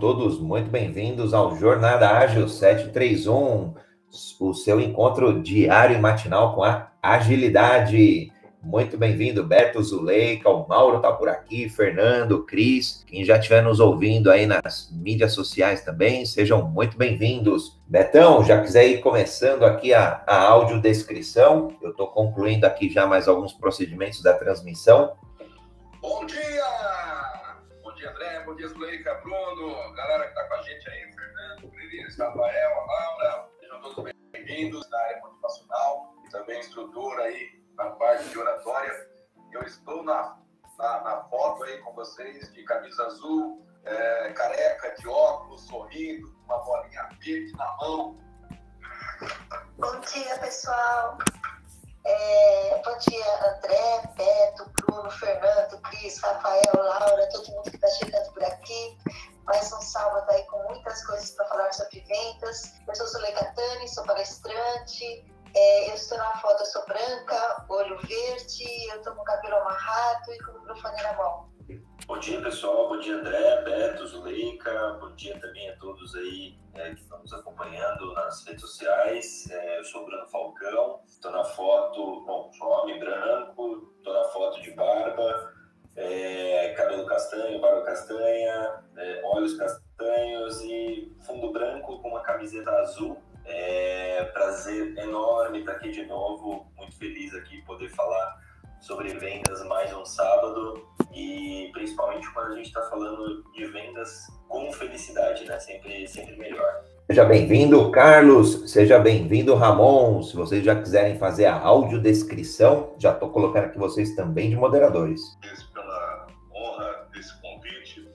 Todos muito bem-vindos ao Jornada Ágil 731, o seu encontro diário e matinal com a agilidade. Muito bem-vindo, Beto Zuleika, o Mauro tá por aqui, Fernando, Cris, quem já estiver nos ouvindo aí nas mídias sociais também, sejam muito bem-vindos. Betão, já quiser ir começando aqui a, a audiodescrição, eu estou concluindo aqui já mais alguns procedimentos da transmissão. Bom dia! Dia, Zuleika, Bruno, galera que está com a gente aí, Fernando, Cris, Rafael, Laura, sejam todos bem-vindos na área motivacional e também estrutura aí na parte de oratória. Eu estou na, na, na foto aí com vocês de camisa azul, é, careca, de óculos, sorrindo, uma bolinha verde na mão. Bom dia, pessoal. É, bom dia, André, Beto, Bruno, Fernando, Cris, Rafael, Laura, todo mundo que está chegando por aqui. Mais um sábado aí com muitas coisas para falar sobre vendas. Eu sou Zulei Catani, sou palestrante. É, eu estou na foto, eu sou branca, olho verde, eu estou com o cabelo amarrado e com o microfone na mão. Bom dia, pessoal. Bom dia, André, Beto, Zuleika. Bom dia também a todos aí é, que estão nos acompanhando nas redes sociais. É, eu sou o Bruno Falcão. Estou na foto, bom, sou homem branco, estou na foto de barba, é, cabelo castanho, barba castanha, é, olhos castanhos e fundo branco com uma camiseta azul. É, prazer enorme estar aqui de novo. Muito feliz aqui poder falar sobre vendas mais um sábado e principalmente quando a gente está falando de vendas com felicidade, né? Sempre, sempre melhor. Seja bem-vindo, Carlos. Seja bem-vindo, Ramon. Se vocês já quiserem fazer a audiodescrição, já estou colocando aqui vocês também de moderadores. Pela honra desse convite,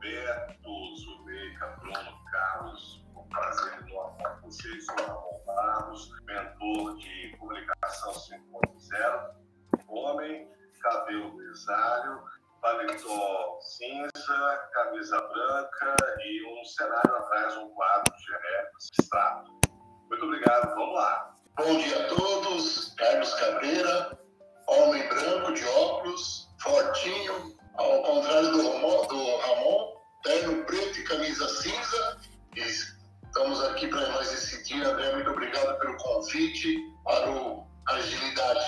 Beto, Zuleika, Bruno, Carlos, um prazer enorme com vocês. Sou Ramon Barros, mentor de comunicação 5.0, homem, cabelo grisalho paletó cinza, camisa branca e um cenário atrás, um quadro de abstrato. Muito obrigado, vamos lá. Bom dia a todos, Carlos Cabreira, homem branco de óculos, fortinho, ao contrário do Ramon, do Ramon terno preto e camisa cinza. E estamos aqui para nós dia, André, muito obrigado pelo convite para o Agilidade.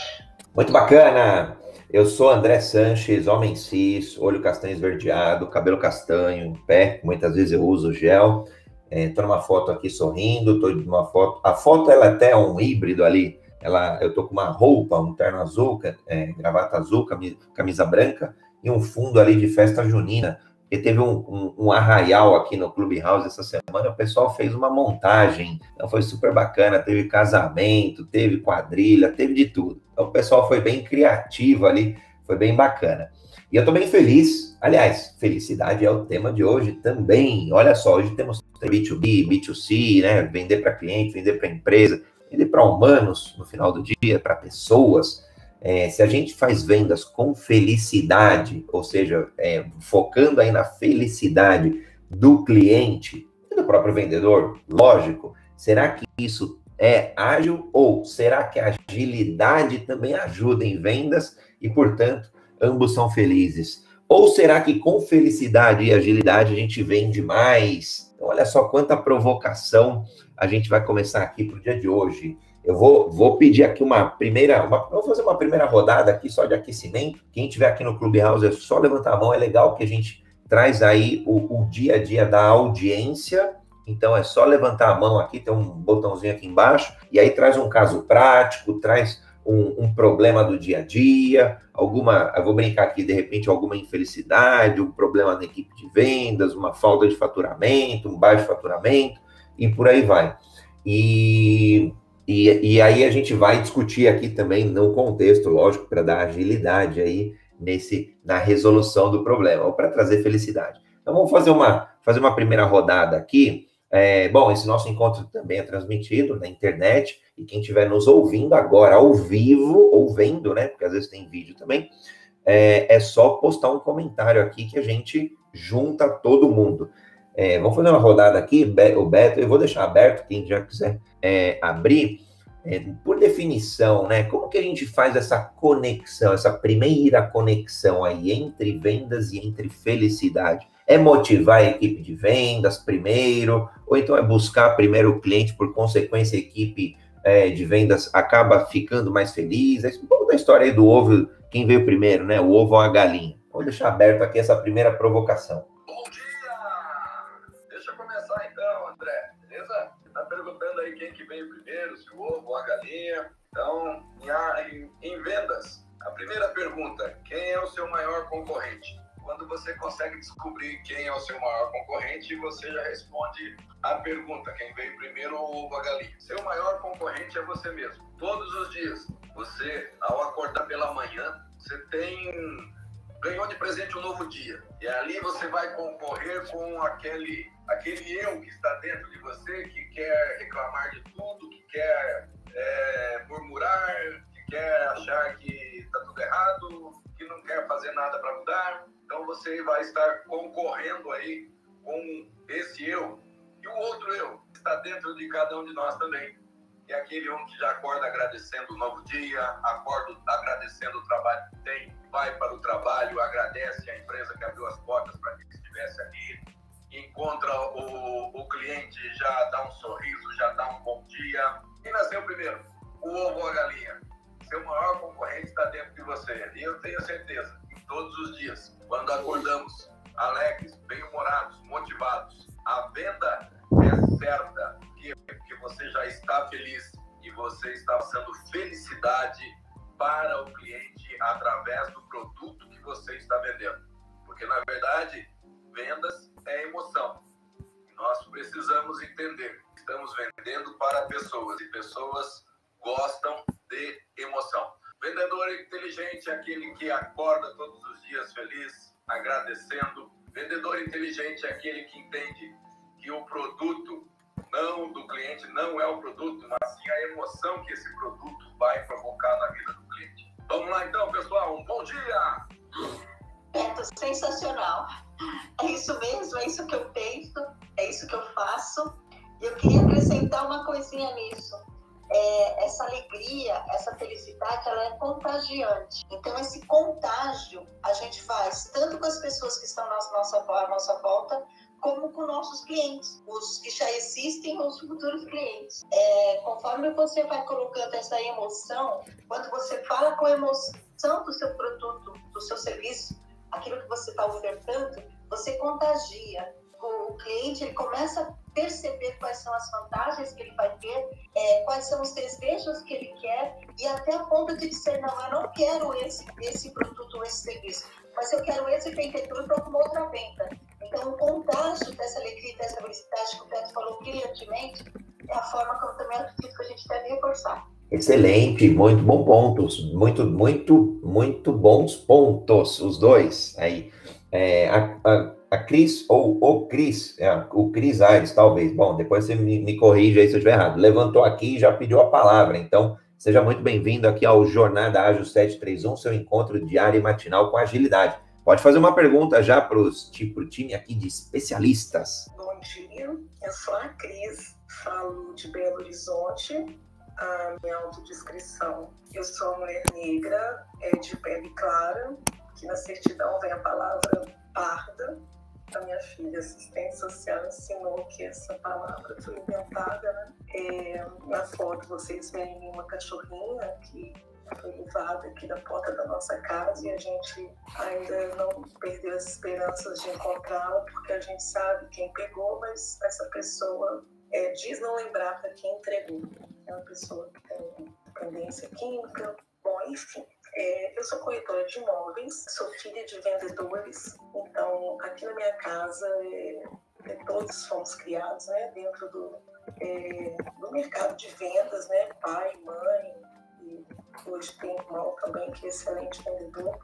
Muito bacana! Eu sou André Sanches, homem cis, olho castanho esverdeado, cabelo castanho, pé, muitas vezes eu uso gel. Estou é, numa foto aqui sorrindo, estou numa foto. A foto ela é até um híbrido ali. Ela, eu estou com uma roupa, um terno azul, é, gravata azul, camisa, camisa, branca e um fundo ali de festa junina. E teve um, um, um, arraial aqui no Clubhouse essa semana, o pessoal fez uma montagem, então foi super bacana, teve casamento, teve quadrilha, teve de tudo. Então o pessoal foi bem criativo ali, foi bem bacana. E eu tô bem feliz, aliás, felicidade é o tema de hoje também. Olha só, hoje temos B2B, B2C, né? Vender para cliente, vender para empresa, vender para humanos no final do dia, para pessoas. É, se a gente faz vendas com felicidade, ou seja, é, focando aí na felicidade do cliente e do próprio vendedor, lógico, será que isso é ágil ou será que a agilidade também ajuda em vendas e, portanto, ambos são felizes? Ou será que com felicidade e agilidade a gente vende mais? Então, olha só quanta provocação a gente vai começar aqui para o dia de hoje. Eu vou, vou pedir aqui uma primeira, uma, vou fazer uma primeira rodada aqui só de aquecimento. Quem estiver aqui no Clubhouse é só levantar a mão, é legal que a gente traz aí o, o dia a dia da audiência. Então é só levantar a mão aqui, tem um botãozinho aqui embaixo, e aí traz um caso prático, traz um, um, problema do dia a dia, alguma, eu vou brincar aqui, de repente, alguma infelicidade, um problema na equipe de vendas, uma falta de faturamento, um baixo faturamento, e por aí vai. E e, e aí a gente vai discutir aqui também no contexto, lógico, para dar agilidade aí nesse na resolução do problema, ou para trazer felicidade. Então vamos fazer uma, fazer uma primeira rodada aqui. É, bom, esse nosso encontro também é transmitido na internet, e quem estiver nos ouvindo agora ao vivo, ou vendo, né? Porque às vezes tem vídeo também, é, é só postar um comentário aqui que a gente junta todo mundo. É, vamos fazer uma rodada aqui, o Beto, eu vou deixar aberto, quem já quiser é, abrir. É, por definição, né? Como que a gente faz essa conexão, essa primeira conexão aí entre vendas e entre felicidade? É motivar a equipe de vendas primeiro, ou então é buscar primeiro o cliente, por consequência, a equipe é, de vendas acaba ficando mais feliz. É um pouco da história aí do ovo, quem veio primeiro, né? O ovo ou a galinha. Vou deixar aberto aqui essa primeira provocação. O ovo a galinha. Então, em, em vendas, a primeira pergunta, quem é o seu maior concorrente? Quando você consegue descobrir quem é o seu maior concorrente, você já responde a pergunta: quem veio primeiro ou ovo a galinha? Seu maior concorrente é você mesmo. Todos os dias, você, ao acordar pela manhã, você tem ganhou de presente um novo dia. E ali você vai concorrer com aquele, aquele eu que está dentro de você, que quer reclamar de tudo, que quer é, murmurar, que quer achar que está tudo errado, que não quer fazer nada para mudar. Então você vai estar concorrendo aí com esse eu e o outro eu que está dentro de cada um de nós também. É aquele um que já acorda agradecendo o novo dia, acorda agradecendo o trabalho que tem, vai para o trabalho, agradece a empresa que abriu as portas para que estivesse ali, encontra o, o cliente, já dá um sorriso, já dá um bom dia. Quem nasceu primeiro? O ovo ou a galinha? Seu maior concorrente está dentro de você. E eu tenho certeza todos os dias. Quando acordamos alegres, bem-humorados, motivados, a venda é certa, que, que você já está feliz e você está passando felicidade para o cliente através do produto que você está vendendo. Porque, na verdade, vendas é emoção. Nós precisamos entender. Estamos vendendo para pessoas e pessoas gostam de emoção. Vendedor inteligente é aquele que acorda todos os dias feliz, agradecendo. Vendedor inteligente é aquele que entende que o produto não do cliente não é o produto, mas sim a emoção que esse produto vai provocar na vida do cliente. Vamos lá então, pessoal. Um bom dia! Sensacional. É isso mesmo, é isso que eu penso, é isso que eu faço. E eu queria acrescentar uma coisinha nisso é, essa alegria, essa felicidade, ela é contagiante. Então, esse contágio a gente faz tanto com as pessoas que estão na nossa, à nossa volta, como com nossos clientes, os que já existem ou os futuros clientes. É, conforme você vai colocando essa emoção, quando você fala com a emoção do seu produto, do seu serviço, aquilo que você está ofertando, você contagia. O cliente ele começa a perceber quais são as vantagens que ele vai ter, é, quais são os desejos que ele quer e até a ponto de dizer, não, eu não quero esse, esse produto, esse serviço, mas eu quero esse vendedor para uma outra venda. Então, o contágio dessa alegria, dessa felicidade que o Beto falou brilhantemente, é a forma como também acredito que a gente deve reforçar. Excelente, muito bons pontos, muito, muito, muito bons pontos, os dois aí. É, a, a a Cris, ou o Cris, é, o Cris Aires, talvez. Bom, depois você me, me corrige aí se eu estiver errado. Levantou aqui e já pediu a palavra. Então, seja muito bem-vindo aqui ao Jornada Ágil 731, seu encontro diário e matinal com agilidade. Pode fazer uma pergunta já para o tipo, time aqui de especialistas. Bom dia, eu sou a Cris, falo de Belo Horizonte. A minha autodescrição, eu sou mulher negra, é de pele clara, que na certidão vem a palavra parda, a minha filha, assistente social, ensinou que essa palavra foi inventada. Né? É, na foto vocês veem uma cachorrinha que foi levada aqui da porta da nossa casa e a gente ainda não perdeu as esperanças de encontrá-la, porque a gente sabe quem pegou, mas essa pessoa é, diz não lembrar para quem entregou. É uma pessoa que tem dependência química. Bom, enfim, é, eu sou corretora de imóveis, sou filha de vendedores, então aqui na minha casa é, é, todos fomos criados né, dentro do, é, do mercado de vendas, né, pai, mãe, e hoje tem irmão também que é excelente vendedor.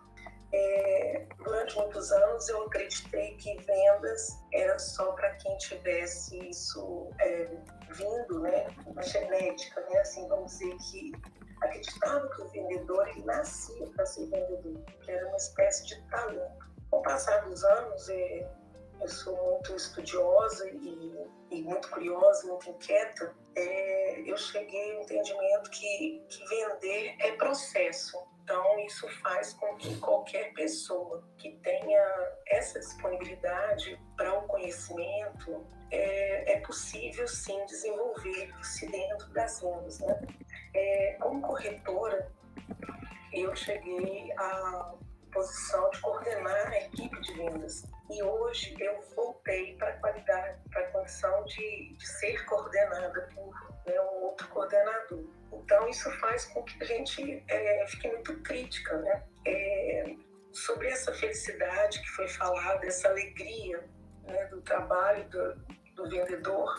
É, durante muitos anos eu acreditei que vendas era só para quem tivesse isso é, vindo, né, na genética, né, assim, vamos dizer que acreditava que o vendedor ele nascia para ser vendedor, que era uma espécie de talento. Com o passar dos anos, é, eu sou muito estudiosa e, e, muito curiosa, muito inquieta, é, eu cheguei ao entendimento que, que vender é processo. Então, isso faz com que qualquer pessoa que tenha essa disponibilidade para o um conhecimento, é, é, possível sim desenvolver-se dentro das vendas. Né? É, como corretora, eu cheguei à posição de coordenar a equipe de vendas. E hoje eu voltei para a qualidade, para a condição de, de ser coordenada por né, um outro coordenador. Então, isso faz com que a gente é, fique muito crítica, né? É, sobre essa felicidade que foi falada, essa alegria né, do trabalho do, do vendedor,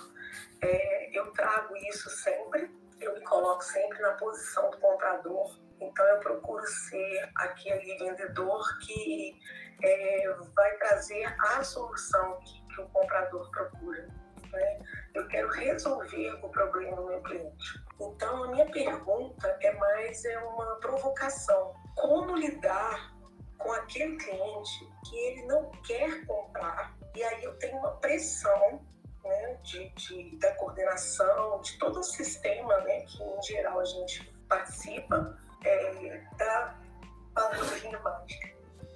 é, eu trago isso sempre, eu me coloco sempre na posição do comprador, então eu procuro ser aquele vendedor que é, vai trazer a solução que, que o comprador procura. Né? Eu quero resolver o problema do meu cliente. Então, a minha pergunta é mais é uma provocação. Como lidar com aquele cliente que ele não quer comprar e aí eu tenho uma pressão né, de, de, da coordenação, de todo o sistema né, que, em geral, a gente participa, é, da palavrinha mágica,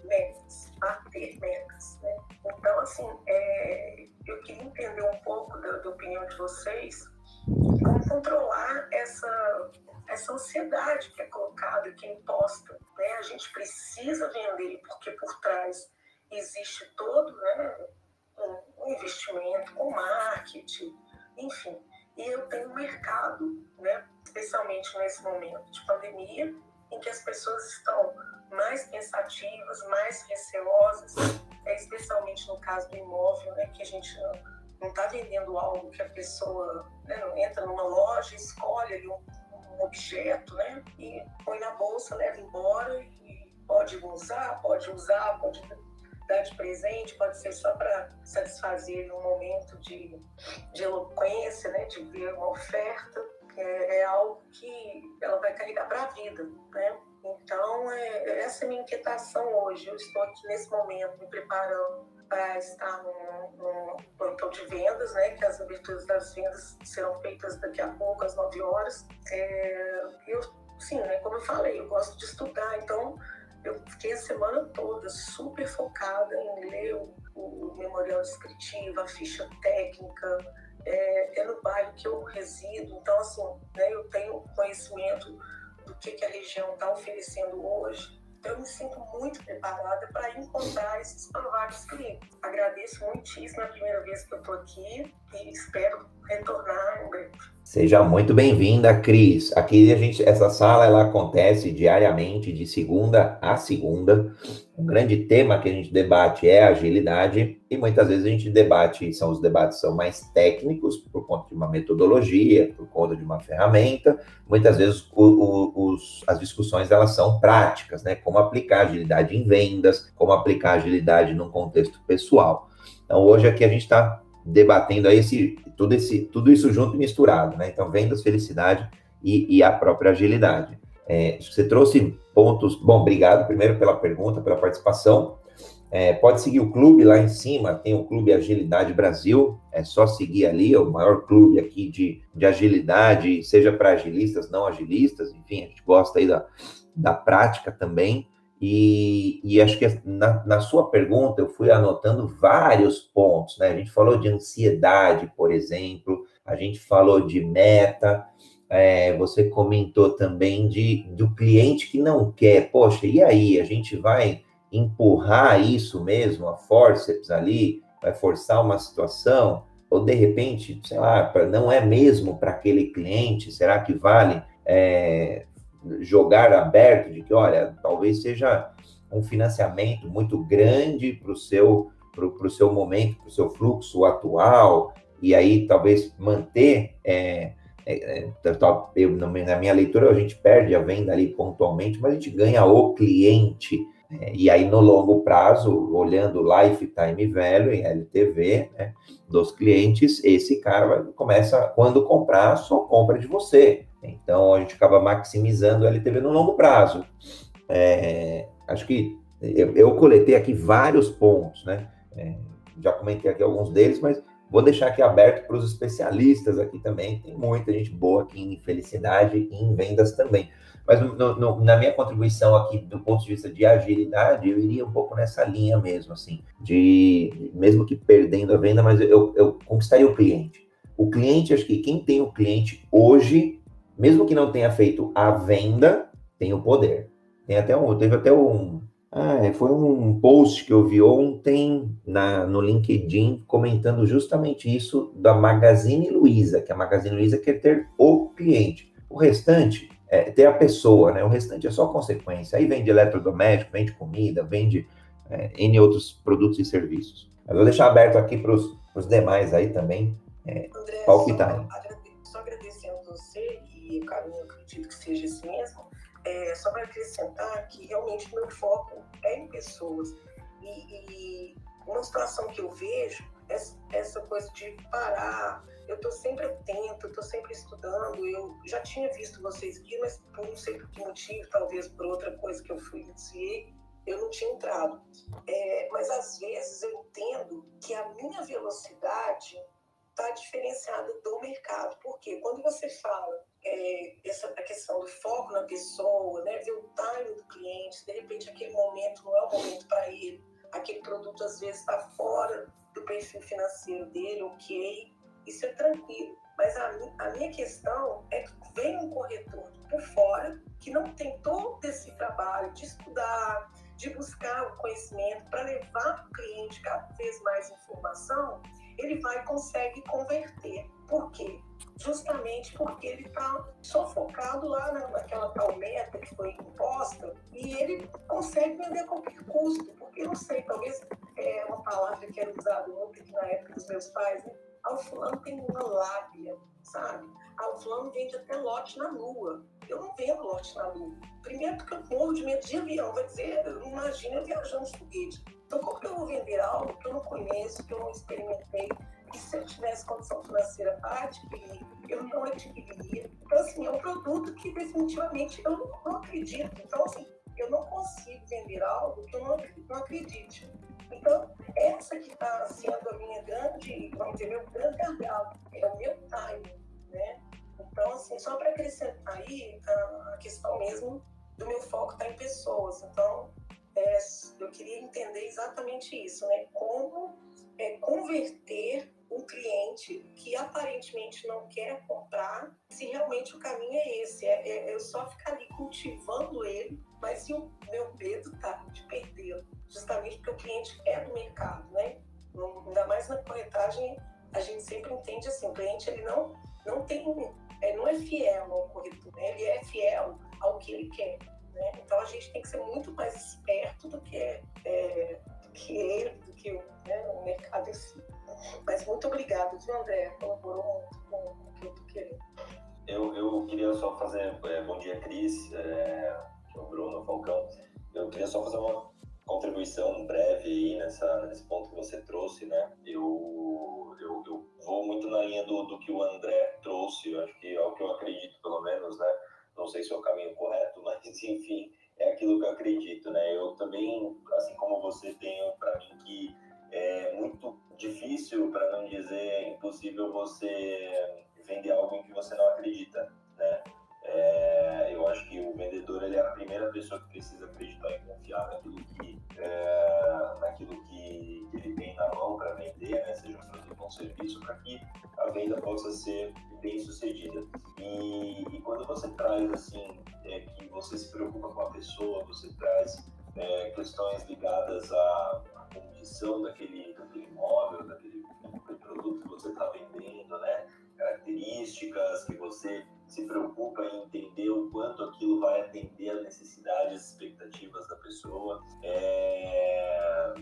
metas, bater metas. Né? Então, assim, é, eu queria entender um pouco da, da opinião de vocês como controlar essa, essa ansiedade que é colocada, que é imposta. Né? A gente precisa vender porque por trás existe todo né, um investimento com marketing, enfim. E eu tenho um mercado, né, especialmente nesse momento de pandemia, em que as pessoas estão mais pensativas, mais receosas, é, especialmente no caso do imóvel, né, que a gente não não está vendendo algo que a pessoa né, entra numa loja, escolhe ali um, um, objeto, né, e põe na bolsa, leva embora e pode usar, pode usar, pode dar de presente, pode ser só para satisfazer um momento de, de eloquência, né, de ver uma oferta. É, é algo que ela vai carregar para a vida, né? Então, é, essa é a minha inquietação hoje. Eu estou aqui nesse momento me preparando para estar no, no plantão de vendas, né, que as aberturas das vendas serão feitas daqui a pouco, às 9 horas. É, eu, sim, né, como eu falei, eu gosto de estudar, então eu fiquei a semana toda super focada em ler o, o memorial descritivo, a ficha técnica, é, é, no bairro que eu resido, então assim, né, eu tenho conhecimento do que, que a região está oferecendo hoje, eu me sinto muito preparada para encontrar esses prováveis clientes. Agradeço muitíssimo a primeira vez que eu estou aqui e espero retornar em breve. Seja muito bem-vinda, Cris. Aqui a gente, essa sala ela acontece diariamente, de segunda a segunda. Um grande tema que a gente debate é agilidade e muitas vezes a gente debate, são os debates são mais técnicos por conta de uma metodologia, por conta de uma ferramenta. Muitas vezes o, o, os, as discussões elas são práticas, né? Como aplicar agilidade em vendas, como aplicar agilidade num contexto pessoal. Então hoje aqui a gente está debatendo aí esse, tudo, esse, tudo isso junto e misturado, né? Então, vendas, felicidade e, e a própria agilidade. É, você trouxe pontos. Bom, obrigado primeiro pela pergunta, pela participação. É, pode seguir o clube lá em cima, tem o Clube Agilidade Brasil, é só seguir ali, é o maior clube aqui de, de agilidade, seja para agilistas, não agilistas, enfim, a gente gosta aí da, da prática também. E, e acho que na, na, sua pergunta eu fui anotando vários pontos, né? A gente falou de ansiedade, por exemplo, a gente falou de meta, é, você comentou também de, do cliente que não quer. Poxa, e aí? A gente vai empurrar isso mesmo, a forceps ali, vai forçar uma situação? Ou de repente, sei lá, pra, não é mesmo para aquele cliente? Será que vale é, jogar aberto de que, olha, talvez seja um financiamento muito grande para o seu, seu momento, para o seu fluxo atual, e aí talvez manter. É, é, é eu, na minha leitura, a gente perde a venda ali pontualmente, mas a gente ganha o cliente. É, e aí, no longo prazo, olhando lifetime value em LTV né, dos clientes, esse cara vai, começa, quando comprar, só compra de você. Então, a gente acaba maximizando o LTV no longo prazo. É, acho que eu, eu, coletei aqui vários pontos, né? É, já comentei aqui alguns deles, mas Vou deixar aqui aberto para os especialistas aqui também. Tem muita gente boa aqui em felicidade e em vendas também. Mas no, no, na minha contribuição aqui, do ponto de vista de agilidade, eu iria um pouco nessa linha mesmo, assim, de mesmo que perdendo a venda, mas eu, eu conquistaria o cliente. O cliente, acho que quem tem o cliente hoje, mesmo que não tenha feito a venda, tem o poder. Tem até um, teve até um, ah, é, foi um post que eu vi ontem na, no LinkedIn comentando justamente isso da Magazine Luiza, que a Magazine Luiza quer ter o cliente. O restante é ter a pessoa, né? O restante é só consequência. Aí vende eletrodoméstico, vende comida, vende é, N outros produtos e serviços. Eu vou deixar aberto aqui para os demais aí também é, André, palpitarem. Só, só agradecendo você o caminho, acredito que seja esse mesmo é, só para acrescentar que realmente meu foco é em pessoas. E, e uma situação que eu vejo é essa coisa de parar. Eu estou sempre atento, estou sempre estudando. Eu já tinha visto vocês aqui, mas por não sei por que motivo, talvez por outra coisa que eu fui desviei, eu não tinha entrado. É, mas às vezes eu entendo que a minha velocidade está diferenciada do mercado. Porque quando você fala é, essa, a questão do foco na pessoa, né, ver o time do cliente, de repente aquele momento não é o momento para ele, aquele produto às vezes está fora do perfil financeiro dele, ok, isso é tranquilo. Mas a, a minha questão é que vem um corretor por fora que não tem todo esse trabalho de estudar, de buscar o conhecimento para levar para o cliente cada vez mais informação ele vai consegue converter. Por quê? Justamente porque ele está sufocado lá naquela tal meta que foi imposta e ele consegue vender a qualquer custo. Porque, não sei, talvez é uma palavra que era usada aqui na época dos meus pais, né? Ah, o fulano tem uma lábia, sabe? Ah, o fulano vende até lote na lua. Eu não vendo lote na lua. Primeiro porque eu morro de medo de avião. Vai dizer, imagina viajando de foguete. Então, como que eu vou vender algo que eu não conheço, que eu não experimentei? E se eu tivesse condição financeira para adquirir, eu não adquiriria. Então, assim, é um produto que definitivamente eu não, não acredito. Então, assim, eu não consigo vender algo que eu não, não acredite. Então, essa que está sendo a minha grande, vamos dizer, meu grande gargalo, é o meu time, né? Então, assim, só para acrescentar aí a questão mesmo do meu foco está em pessoas. Então, é, eu queria entender exatamente isso, né? Como é, converter um cliente que aparentemente não quer comprar, se realmente o caminho é esse, é, é eu só ficar ali cultivando ele, mas se o meu medo tá de perdê-lo, justamente porque o cliente é do mercado, né? Ainda mais na corretagem, a gente sempre entende assim, o cliente ele não, não tem, é, não é fiel ao corretor, né? ele é fiel ao que ele quer. Né? Então a gente tem que ser muito mais esperto do que, é, do que ele, do que o, né, o mercado em si. Mas muito obrigado, viu, André? Colaborou muito com o que eu estou querendo. Eu, eu queria só fazer. É, bom dia, Cris, é, é o Bruno Falcão. Eu queria só fazer uma contribuição breve aí nessa, nesse ponto que você trouxe, né? Eu, eu, eu vou muito na linha do, do que o André trouxe, eu acho que é o que eu acredito, pelo menos, né? Não sei se é o caminho correto, mas enfim, é aquilo que eu acredito, né? Eu também, assim como você, tenho para mim que é muito difícil, para não dizer impossível, você vender algo em que você não acredita, né? É, eu acho que o vendedor ele é a primeira pessoa que precisa acreditar e confiar naquilo que, é, naquilo que, que, ele tem na mão para vender, né? seja um produto ou um serviço, para que a venda possa ser bem sucedida. E, e quando você traz assim é, que você se preocupa com a pessoa, você traz é, questões ligadas à, à condição daquele, daquele imóvel, daquele, daquele produto que você está vendendo, né? características, que você se preocupa em entender o quanto aquilo vai atender às necessidades, expectativas da pessoa. É...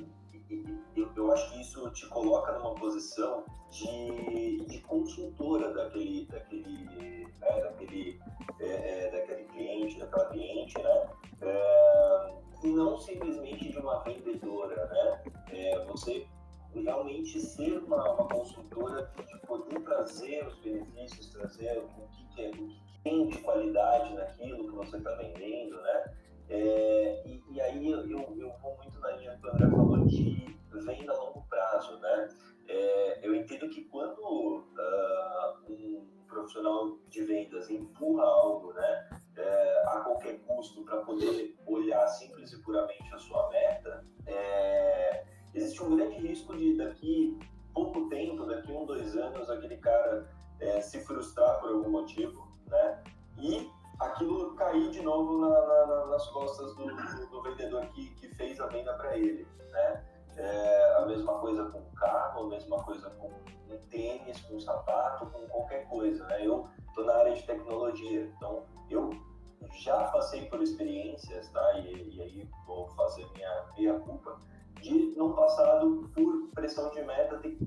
Eu, eu, acho que isso te coloca numa posição de, de consultora daquele, daquele, né, daquele, é, é daquele cliente, daquela cliente, né? É, e não simplesmente de uma vendedora, né? É, você realmente ser uma, uma consultora de poder trazer os benefícios, trazer o que, que, é, o que tem de qualidade naquilo que você está vendendo, né? É, e, e, aí eu, eu, eu, vou muito na linha que o André falou de venda a longo prazo, né? É, eu entendo que quando uh, um profissional de vendas empurra algo, né, é, a qualquer custo para poder olhar simples e puramente a sua meta, é, existe um grande risco de daqui pouco tempo, daqui um, dois anos, aquele cara é, se frustrar por algum motivo, né? E aquilo cair de novo na, na, nas costas do, do, do, vendedor que, que fez a venda para ele, né? É, a mesma coisa com o carro, a mesma coisa com um tênis, com um sapato, com qualquer coisa, né? Eu estou na área de tecnologia, então eu já passei por experiências, tá? E, e aí vou fazer minha meia culpa de no passado por pressão de meta ter...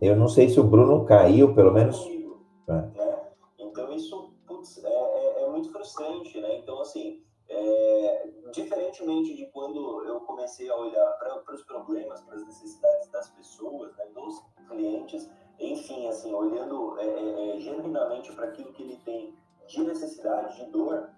Eu não sei se o Bruno caiu, pelo menos. Comigo, é. né? Então isso putz, é, é, é, muito frustrante, né? Então assim, é, diferentemente de quando eu comecei a olhar para os problemas, para as necessidades das pessoas, né, dos clientes, enfim, assim, olhando é, é, é genuinamente para aquilo que ele tem de necessidade, de dor,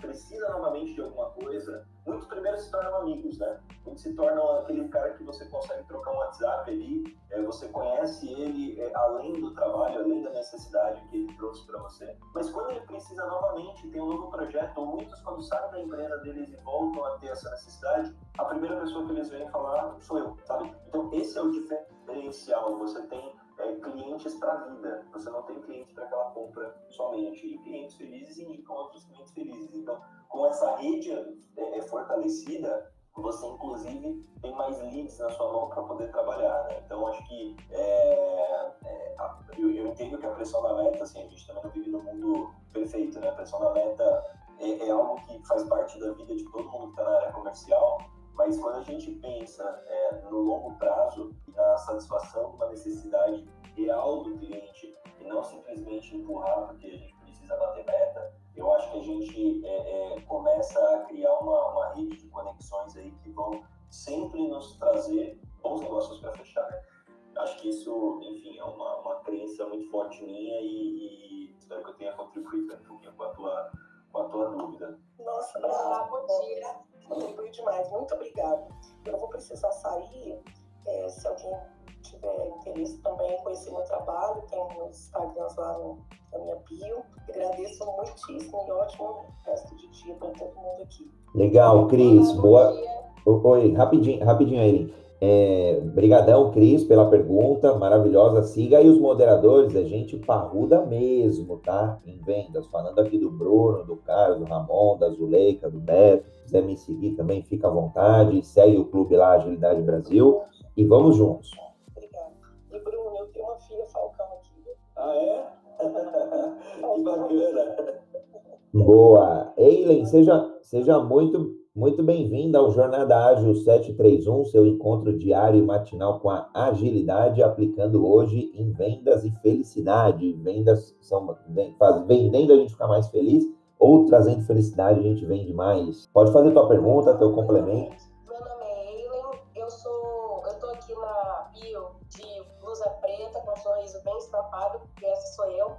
precisa novamente de alguma coisa, muitos primeiro se tornam amigos, né? Muitos se tornam aquele cara que você consegue trocar um WhatsApp ali, é, você conhece ele é, além do trabalho, além da necessidade que ele trouxe para você. Mas quando ele precisa novamente, tem um novo projeto, ou muitos quando saem da empresa deles e voltam a ter essa necessidade, a primeira pessoa que eles vêm falar sou eu, sabe? Então esse é o diferencial. Você tem é, clientes para a vida. Você não tem clientes para aquela compra somente. E clientes felizes indicam outros clientes felizes. Então, com essa rede é, é fortalecida, você inclusive tem mais leads na sua mão para poder trabalhar. Né? Então, acho que é, é, eu, eu, entendo que a pressão da meta, assim, a gente também não vive no mundo perfeito. Né? A pressão da meta é, é algo que faz parte da vida de todo mundo que está na área comercial. Mas quando a gente pensa é, no longo prazo e na satisfação de uma necessidade real do cliente e não simplesmente empurrar porque a gente precisa bater meta, eu acho que a gente é, é, começa a criar uma, uma rede de conexões aí que vão sempre nos trazer bons negócios para fechar. Né? Acho que isso, enfim, é uma, uma crença muito forte minha e, e espero que eu tenha contribuído um pouquinho com a tua, com a tua dúvida. Nossa, bom dia contribuiu demais. Muito obrigada. Eu vou precisar sair. É, se alguém tiver interesse também em conhecer meu trabalho, tem meus Instagrams lá no, na minha bio. Agradeço muitíssimo e ótimo resto de dia para todo mundo aqui. Legal, Cris. Boa. Oi, rapidinho, rapidinho, Eileen. É, brigadão, Cris, pela pergunta maravilhosa. Siga aí os moderadores, é gente parruda mesmo, tá? Em vendas. Falando aqui do Bruno, do Carlos, do Ramon, da Zuleika, do Beto. Se quiser me seguir também, fica à vontade. Segue o clube lá, Agilidade Brasil. E vamos juntos. Obrigada. E Bruno, eu tenho uma filha Falcão aqui. Ah, é? que bacana. Boa. Eilen, seja, seja muito muito bem-vinda ao Jornada Ágil 731, seu encontro diário e matinal com a agilidade, aplicando hoje em vendas e felicidade. Vendas são vendendo a gente ficar mais feliz ou trazendo felicidade a gente vende mais. Pode fazer tua pergunta, teu complemento. Meu nome é Eileen, eu sou, eu tô aqui na bio de blusa preta com um sorriso bem estampado, porque essa sou eu.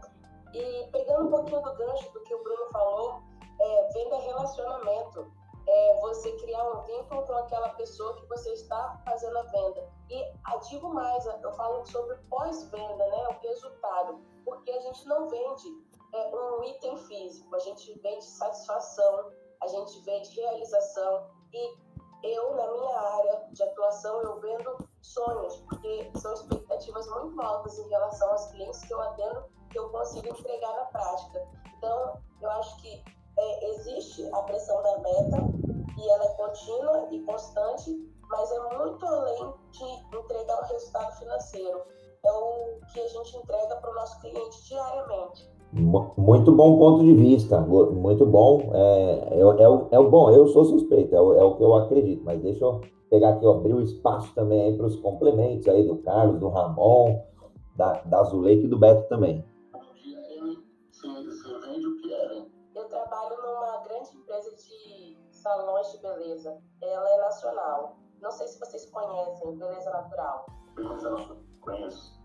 E pegando um pouquinho do gancho do que o Bruno falou, é, venda relacionamento é você criar um vínculo com aquela pessoa que você está fazendo a venda. E ah, digo mais, eu falo sobre pós-venda, né, o resultado, porque a gente não vende é, um item físico, a gente vende satisfação, a gente vende realização e eu, na minha área de atuação, eu vendo sonhos, porque são expectativas muito altas em relação aos clientes que eu atendo, que eu consigo entregar na prática. Então, eu acho que é, existe a pressão da meta e ela é contínua e constante, mas é muito além de entregar um resultado financeiro. É o que a gente entrega para o nosso cliente diariamente. Muito bom ponto de vista, muito bom. É, é, é, o, é bom, eu sou suspeito, é o, é o que eu acredito, mas deixa eu pegar aqui, ó, abrir o espaço também para os complementos aí do Carlos, do Ramon, da, da Zuleika e do Beto também. Salões de beleza. Ela é nacional. Não sei se vocês conhecem Beleza Natural. Conheço.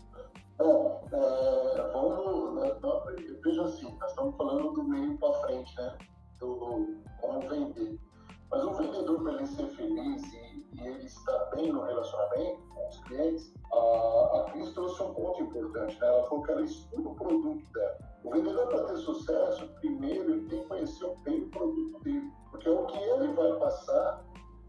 Bom, é, vamos. Né, veja assim, nós estamos falando do meio para frente, né? Do como vender. Mas o vendedor, para ele ser feliz e, e, ele estar bem no relacionamento com os clientes, a, a Cris trouxe um ponto importante, né? Ela falou que ela estuda o produto dela. O vendedor, para ter sucesso, primeiro ele tem que conhecer bem o produto dele, porque é o que ele vai passar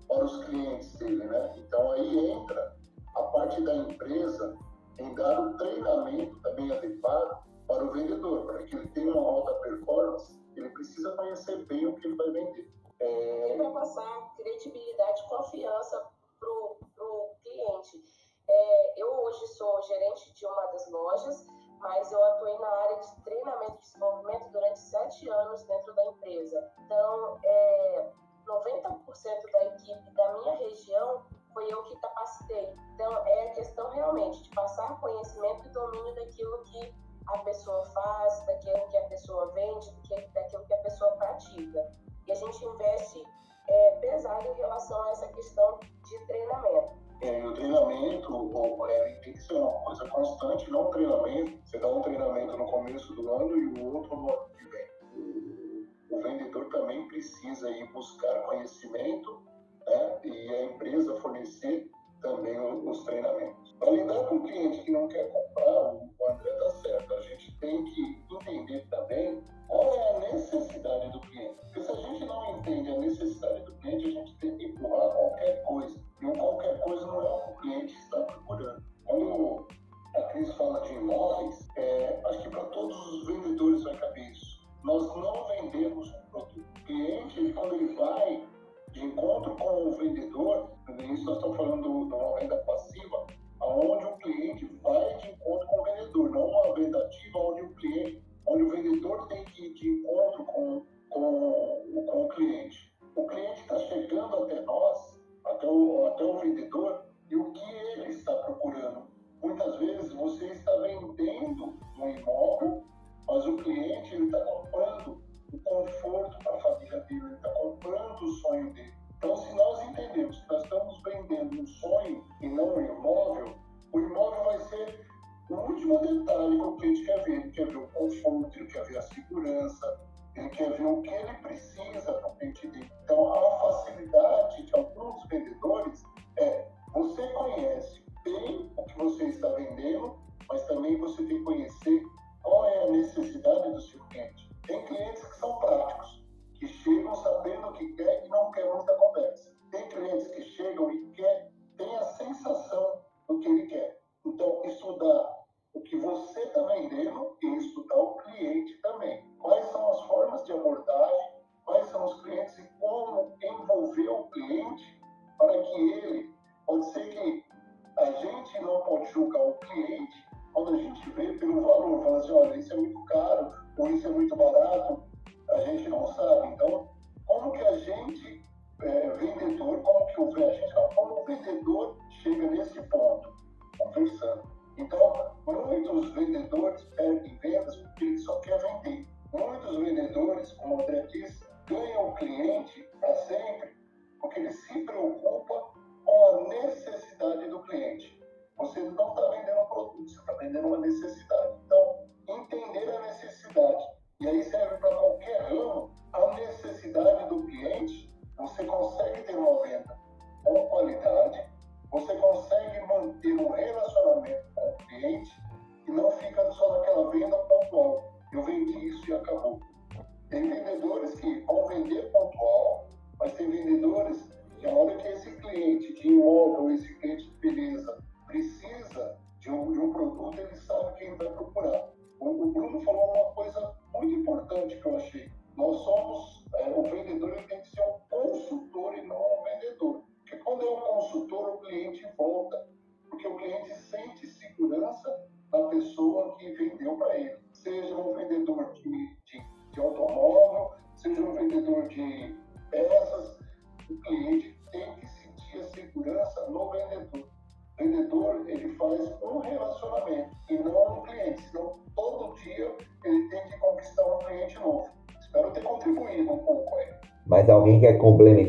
para os clientes dele, né? Então aí entra a parte da empresa em dar o treinamento também adequado para o vendedor, para que ele tenha uma alta performance, ele precisa conhecer bem o que ele vai vender. É... Para passar credibilidade e confiança para o cliente. É, eu hoje sou gerente de uma das lojas, mas eu atuei na área de treinamento e desenvolvimento durante sete anos dentro da empresa. Então, é, 90% da equipe da minha região foi eu que capacitei. Então, é a questão realmente de passar conhecimento e domínio daquilo que a pessoa faz, daquilo que a pessoa vende, daquilo que a pessoa pratica. E a gente investe é, pesado em relação a essa questão de treinamento. É, o treinamento é, tem que ser uma coisa constante, não treinamento. Você dá um treinamento no começo do ano e o outro no ano que vem. O vendedor também precisa ir buscar conhecimento né, e a empresa fornecer também os treinamentos. Para lidar com o cliente que não quer comprar, o André está certo. A gente tem que entender também qual é a necessidade do cliente. Porque se a gente não entende a necessidade do cliente, a gente tem que empurrar qualquer coisa. E o qualquer coisa não é o que o cliente está procurando. Quando a Cris fala de imóveis, é, acho que para todos os vendedores vai caber isso. Nós não vendemos um produto. O cliente, quando ele vai de encontro com o vendedor, isso nós estamos falando de uma venda passiva, onde o cliente vai de encontro com o vendedor, não uma venda ativa onde o cliente, onde o vendedor tem que ir de encontro com, com, com o cliente. O cliente está chegando até nós, até o, até o vendedor, e o que ele está procurando. Muitas vezes você está vendendo um imóvel, mas o cliente está comprando o conforto para a família dele, ele está comprando o sonho dele. Então, se nós entendemos que nós estamos vendendo um sonho e não um imóvel, o imóvel vai ser o último detalhe que o cliente quer ver. Ele quer ver o conforto, ele quer ver a segurança, ele quer ver o que ele precisa para o cliente dele. Então, a facilidade de alguns vendedores é você conhece bem o que você está vendendo, mas também você tem que conhecer qual é a necessidade do seu cliente. Tem clientes que são práticos, que chegam sabendo o que quer e não quer muita conversa. Tem clientes que chegam e quer, tem a sensação do que ele quer. Então, estudar o que você está vendendo e estudar o cliente também.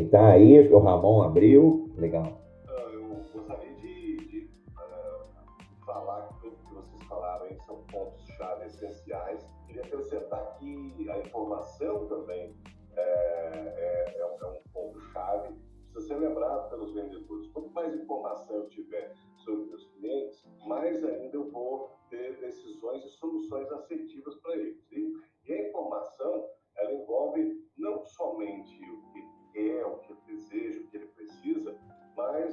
Complementar aí? Acho que o Ramon abriu. Legal. Ah, eu gostaria de, de uh, falar que tudo que vocês falaram aí são pontos-chave essenciais. Queria acrescentar que a informação também é, é, é um, é um ponto-chave precisa ser lembrado pelos vendedores. Quanto mais informação eu tiver sobre meus clientes, mais ainda eu vou ter decisões e soluções assertivas para eles. E, e a informação, ela envolve não somente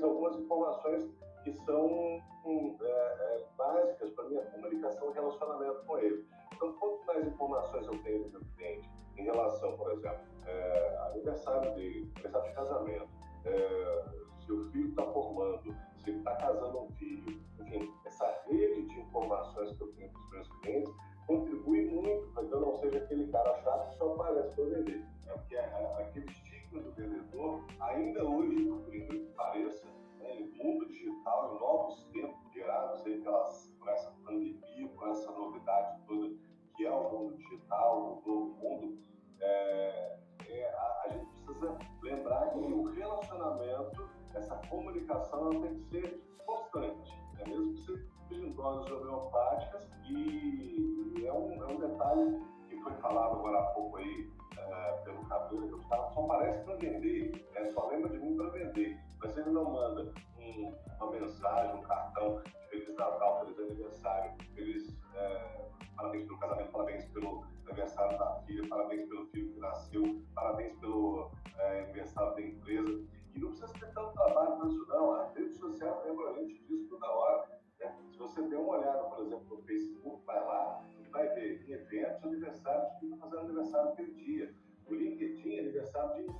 algumas informações que são hum, é, é, básicas para minha comunicação e relacionamento com ele. Então, quanto mais informações eu tenho do meu cliente em relação, por exemplo, é, aniversário dele, aniversário de casamento, é, se o filho está formando, se ele está casando um filho, enfim, essa rede de informações que eu tenho para os meus clientes contribui muito para que eu não seja aquele cara chato que só aparece para vender. É porque aquele estigma do vendedor, ainda hoje, por incrível que pareça, né, em mundo digital, em novos tempos gerados aí pelas, por essa pandemia, por essa novidade toda que é o mundo digital, o novo mundo, é, é, a, a, gente precisa lembrar que o relacionamento, essa comunicação, tem que ser constante. É mesmo que seja em doses homeopáticas e é, um, é um detalhe que foi falado agora há pouco aí é, pelo que eu estava, só aparece para vender, é, só lembra de mim para vender, mas ele não manda um, uma mensagem, um cartão de Feliz Natal, Feliz Aniversário, Feliz é, parabéns pelo casamento, parabéns pelo aniversário da filha, parabéns pelo filho que nasceu, parabéns pelo é, aniversário da empresa. E não precisa ter tanto trabalho para isso, não. As redes sociais lembram a gente disso toda hora. Né? Se você der uma olhada, por exemplo, no Facebook, vai lá vai ver eventos, aniversários, quem está fazendo aniversário aquele dia. O LinkedIn, aniversário de,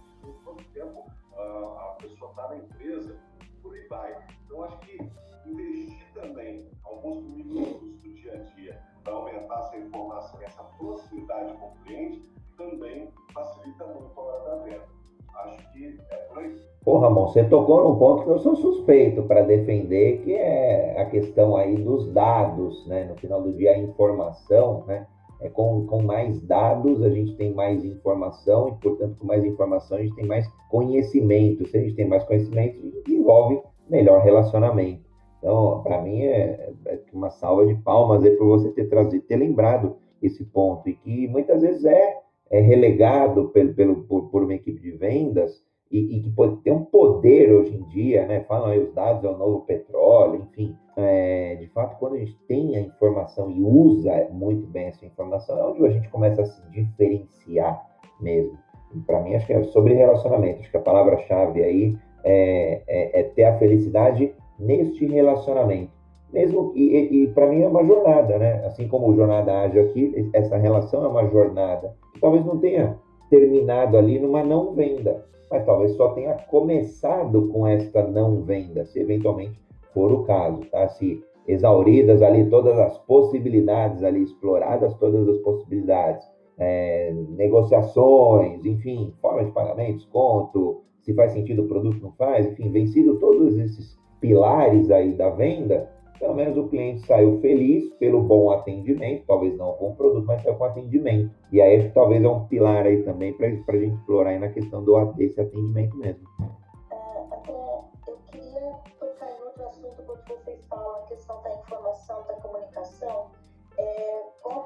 quanto tempo uh, a pessoa está na empresa, por aí vai. Então, acho que investir também alguns minutos do dia a dia para aumentar essa informação, essa proximidade com o cliente, também facilita muito a hora da venda. Acho que é por aí. Pô, Ramon, você tocou num ponto que eu sou suspeito para defender, que é a questão aí dos dados, né? No final do dia, a informação, né? É com, com mais dados a gente tem mais informação e, portanto, com mais informação a gente tem mais conhecimento. Se a gente tem mais conhecimento, desenvolve melhor relacionamento. Então, para mim, é, é, uma salva de palmas aí por você ter trazido, ter lembrado esse ponto, e que muitas vezes é, é relegado pelo, pelo, por, por uma equipe de vendas, e, e, que pode ter um poder hoje em dia, né? Falam aí, os dados é o novo petróleo, enfim. É, de fato, quando a gente tem a informação e usa muito bem essa informação, é onde a gente começa a se diferenciar mesmo. Para mim, acho que é sobre relacionamento. Acho que a palavra-chave aí é, é, é ter a felicidade neste relacionamento. Mesmo e, e para mim é uma jornada, né? Assim como jornada ágil aqui, essa relação é uma jornada. Talvez não tenha terminado ali numa não venda, mas talvez só tenha começado com esta não venda, se eventualmente for o caso, tá? Se exauridas ali todas as possibilidades ali exploradas todas as possibilidades, é, negociações, enfim, forma de pagamento, desconto, se faz sentido o produto, não faz, enfim, vencido todos esses pilares aí da venda, pelo menos o cliente saiu feliz pelo bom atendimento, talvez não com o produto, mas saiu com atendimento. E aí talvez é um pilar aí também para a gente explorar aí na questão do, desse atendimento mesmo. É, comunicação. É,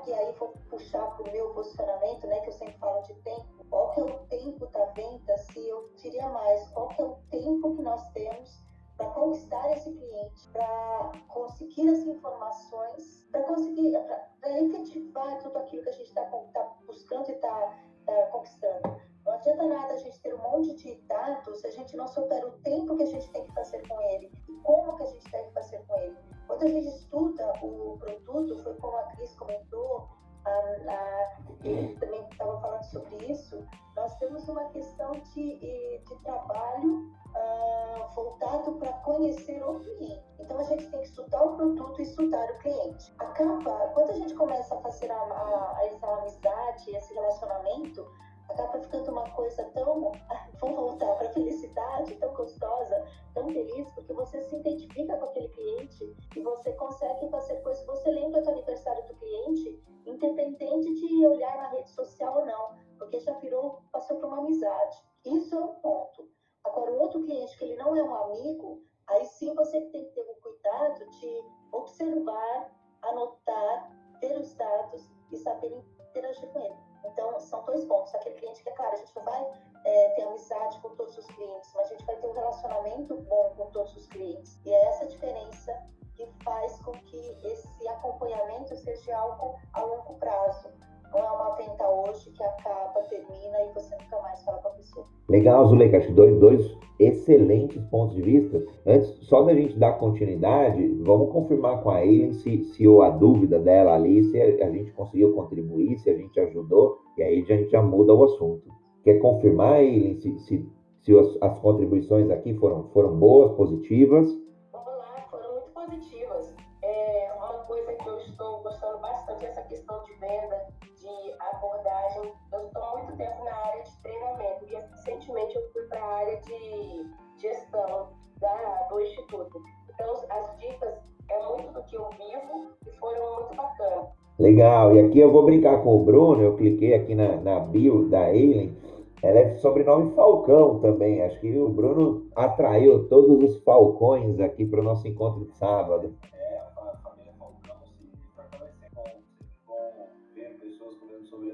que aí vou puxar para meu posicionamento, né, que eu sempre falo de tempo, qual que é o tempo da venda, se eu diria mais, qual que é o tempo que nós temos para conquistar esse cliente, para conseguir as informações, para conseguir, para efetivar tudo aquilo que a gente está tá buscando e está tá conquistando. Não adianta nada a gente ter um monte de dados se a gente não souber o tempo que a gente tem que fazer com ele e como que a gente deve fazer com ele. Quando a gente estuda o produto, foi como a Cris comentou, também estava falando sobre isso, nós temos uma questão de, de trabalho uh, voltado para conhecer o cliente. Então a gente tem que estudar o produto e estudar o cliente. Acaba, quando a gente começa a fazer a, a, essa amizade, esse relacionamento, acaba ficando uma coisa tão. Vamos voltar para a felicidade, tão gostosa, tão feliz, porque você se identifica com aquele cliente e você consegue fazer coisas. Você lembra do aniversário do cliente, independente de olhar na rede social ou não, porque já virou, passou por uma amizade. Isso é um ponto. Agora, o outro cliente que ele não é um amigo, aí sim você tem que ter o cuidado de observar, anotar, ter os dados e saber interagir com ele. Então, são dois pontos. Aquele cliente que, é claro, a gente não vai é, ter amizade com todos os clientes, mas a gente vai ter um relacionamento bom com todos os clientes. E é essa diferença que faz com que esse investimento seja algo a longo prazo. Não é uma venda hoje que acaba, termina e você nunca mais fala com a pessoa. Legal, Zuleika, acho que dois, dois excelentes pontos de vista. Antes, só da gente dar continuidade, vamos confirmar com a Eileen se, se a dúvida dela ali, se a gente conseguiu contribuir, se a gente ajudou, e aí a gente já muda o assunto. Quer confirmar, Eileen, se, se, se as, as contribuições aqui foram, foram boas, positivas? Vamos lá, foram muito positivas. É uma coisa que eu estou gostando bastante, essa questão de venda, de abordagem. Eu estou muito tempo na área de treinamento e recentemente eu fui para a área de gestão da, do Instituto. Então, as dicas é muito do que eu vivo e foram muito bacanas. Legal, e aqui eu vou brincar com o Bruno, eu cliquei aqui na, na bio da Eileen, ela é sobrenome Falcão também, acho que o Bruno atraiu todos os falcões aqui para o nosso encontro de sábado. É,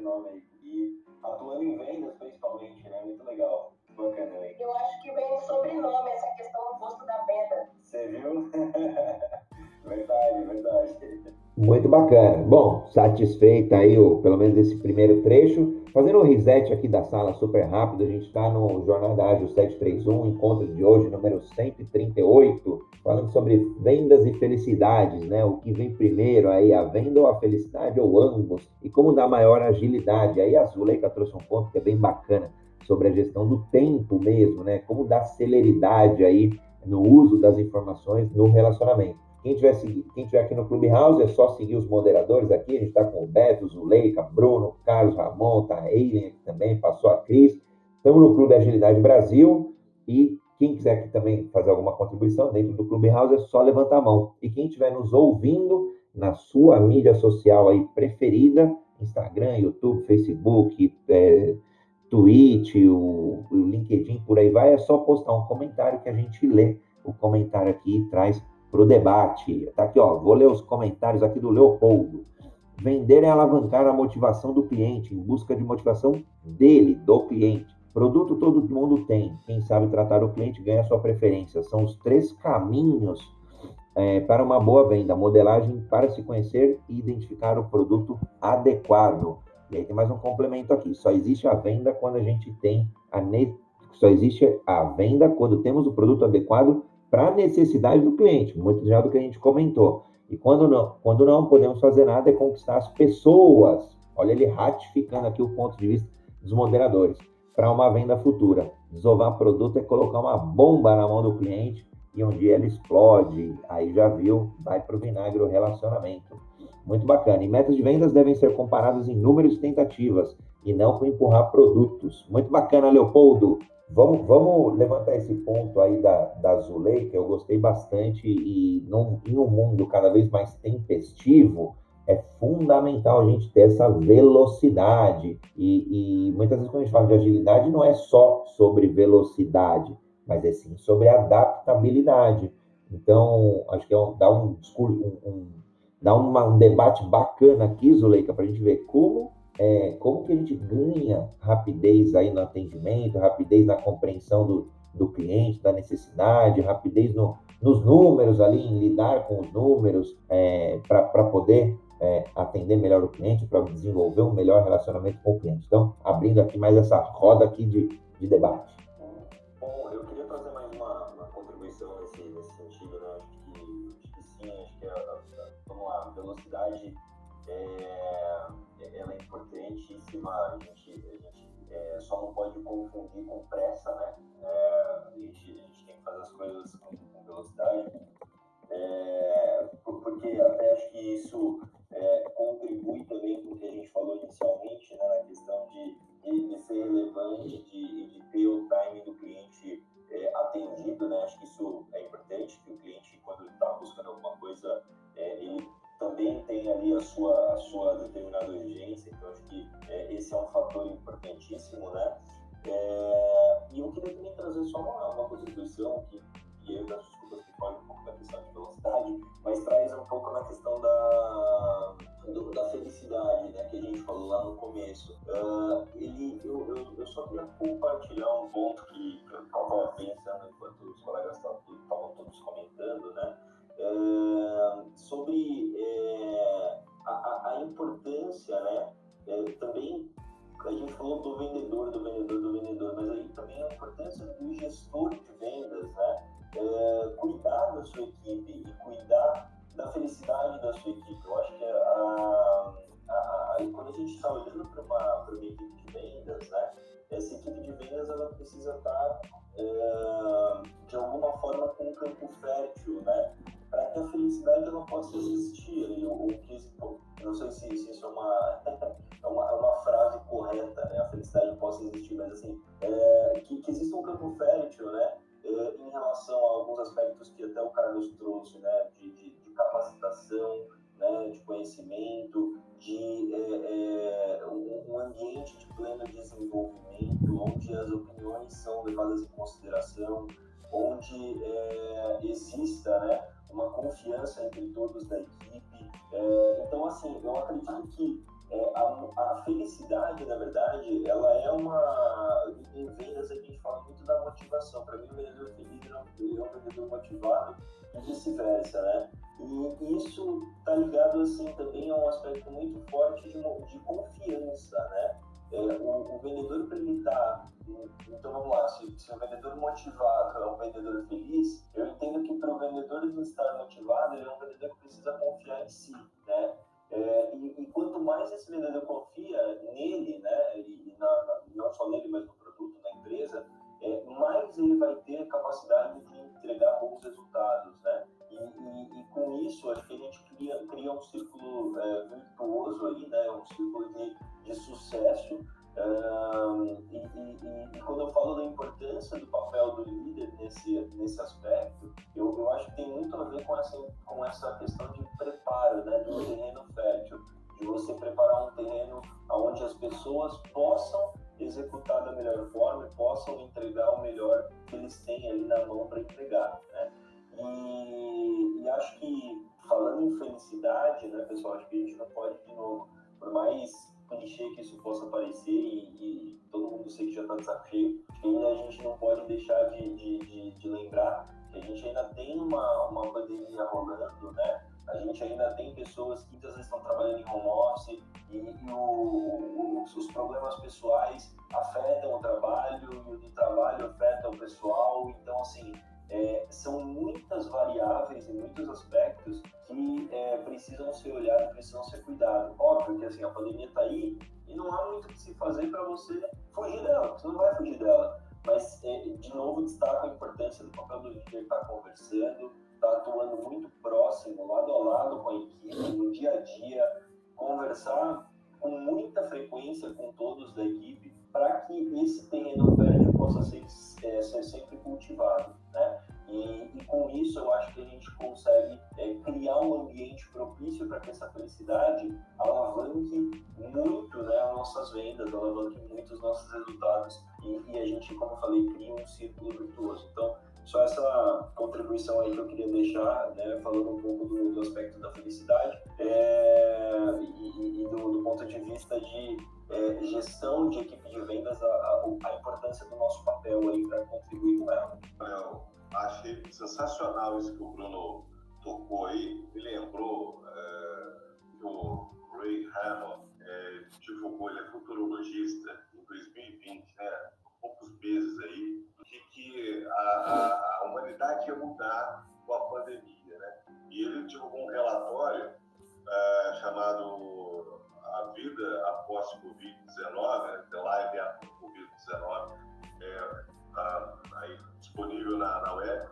sobrenome aí, e atuando em vendas principalmente, né, muito legal, bacana aí. Eu acho que vem o sobrenome, essa questão do rosto da venda. Você viu? verdade, verdade. Muito bacana. Bom, satisfeita aí, o, pelo menos esse primeiro trecho. Fazendo um reset aqui da sala super rápido, a gente está no Jornada Ágil 731, encontro de hoje, número 138, falando sobre vendas e felicidades, né? O que vem primeiro aí, a venda ou a felicidade, ou ambos, e como dar maior agilidade. Aí a Zuleika trouxe um ponto que é bem bacana sobre a gestão do tempo mesmo, né? Como dar celeridade aí no uso das informações no relacionamento. Quem tiver, quem tiver aqui no Clubhouse é só seguir os moderadores aqui. A gente está com o Beto, Zuleika, Bruno, Carlos, Ramon, tá a também, passou a Cris. Estamos no Clube Agilidade Brasil e quem quiser aqui também fazer alguma contribuição dentro do Clubhouse é só levantar a mão. E quem estiver nos ouvindo na sua mídia social aí preferida, Instagram, YouTube, Facebook, é, Twitch, o, o LinkedIn, por aí vai, é só postar um comentário que a gente lê o comentário aqui e traz para o debate. Tá aqui, ó, vou ler os comentários aqui do Leopoldo. Vender é alavancar a motivação do cliente, em busca de motivação dele, do cliente. Produto todo mundo tem. Quem sabe tratar o cliente ganha sua preferência. São os três caminhos é, para uma boa venda: modelagem para se conhecer e identificar o produto adequado. E aí tem mais um complemento aqui. Só existe a venda quando a gente tem a ne... só existe a venda quando temos o produto adequado para a necessidade do cliente, muito já do que a gente comentou. E quando não, quando não podemos fazer nada é conquistar as pessoas. Olha ele ratificando aqui o ponto de vista dos moderadores para uma venda futura. Desovar produto é colocar uma bomba na mão do cliente e um dia ele explode. Aí já viu, vai para o vinagre o relacionamento. Muito bacana. E metas de vendas devem ser comparadas em números de tentativas e não com empurrar produtos. Muito bacana, Leopoldo. Vamos, vamos levantar esse ponto aí da, da Zuleika, eu gostei bastante, e num, em um mundo cada vez mais tempestivo, é fundamental a gente ter essa velocidade. E, e, muitas vezes, quando a gente fala de agilidade, não é só sobre velocidade, mas é sim sobre adaptabilidade. Então, acho que é um, dá um um, um, dá uma, um debate bacana aqui, Zuleika, para a gente ver como é, como que a gente ganha rapidez aí no atendimento, rapidez na compreensão do, do cliente, da necessidade, rapidez no, nos números ali, em lidar com os números, é, para poder é, atender melhor o cliente, para desenvolver um melhor relacionamento com o cliente. Então, abrindo aqui mais essa roda aqui de, de debate. A gente, a gente é, só não pode confundir com pressa, né? É, a, gente, a gente tem que fazer as coisas com, com velocidade, é, porque até acho que isso é, contribui também com o que a gente falou inicialmente, né, capacidade de entregar bons resultados, né? E, e, e com isso, acho que a gente cria, cria um círculo é, virtuoso aí, né? Um círculo de, de sucesso. e, e, quando eu falo da importância do papel do líder nesse, nesse aspecto, eu, eu acho que tem muito a ver com essa, com essa questão de preparo, né? Do terreno fértil, de você preparar um terreno onde as pessoas possam executar da melhor forma e possam entregar o melhor que eles têm ali na mão para entregar, né? E, e, acho que, falando em felicidade, né, pessoal, acho que a gente não pode, de novo, por mais clichê que isso possa parecer e, e todo mundo sei que já está de saco cheio, ainda a gente não pode deixar de, de, de, de lembrar que a gente ainda tem uma, uma pandemia rolando, né? A gente ainda tem pessoas que muitas vezes estão trabalhando em home office e, e o, os problemas pessoais afetam o trabalho e o do trabalho afeta o pessoal. Então, assim, é, são muitas variáveis e muitos aspectos que é, precisam ser olhados, precisam ser cuidados. Óbvio que assim, a pandemia está aí e não há muito o que se fazer para você fugir dela, você não vai fugir dela. Mas, é, de novo, destaco a importância do papel do líder estar tá conversando, estar tá atuando muito próximo, lado a lado com a equipe, no dia a dia, conversar com muita frequência com todos da equipe para que esse terreno verde possa ser, é, ser sempre cultivado. Né? E, e, com isso eu acho que a gente consegue é, criar um ambiente propício para que essa felicidade alavanque muito né, as nossas vendas, alavanque muito os nossos resultados e, e a gente, como eu falei, cria um círculo virtuoso. Então, só essa contribuição aí que eu queria deixar, né, falando um pouco do, do aspecto da felicidade é, e, e do, do, ponto de vista de é, gestão de equipe de vendas, a, a, a importância do nosso papel aí para contribuir com ela. Eu achei sensacional isso que o Bruno tocou aí, me lembrou é, que o Ray Hammond é, divulgou, ele é futurologista, em 2020, né, poucos meses aí, a, a, humanidade ia mudar com a pandemia, né? E ele divulgou um relatório uh, chamado A Vida Após Covid-19, né? The Life After Covid-19, é, tá disponível na, na web,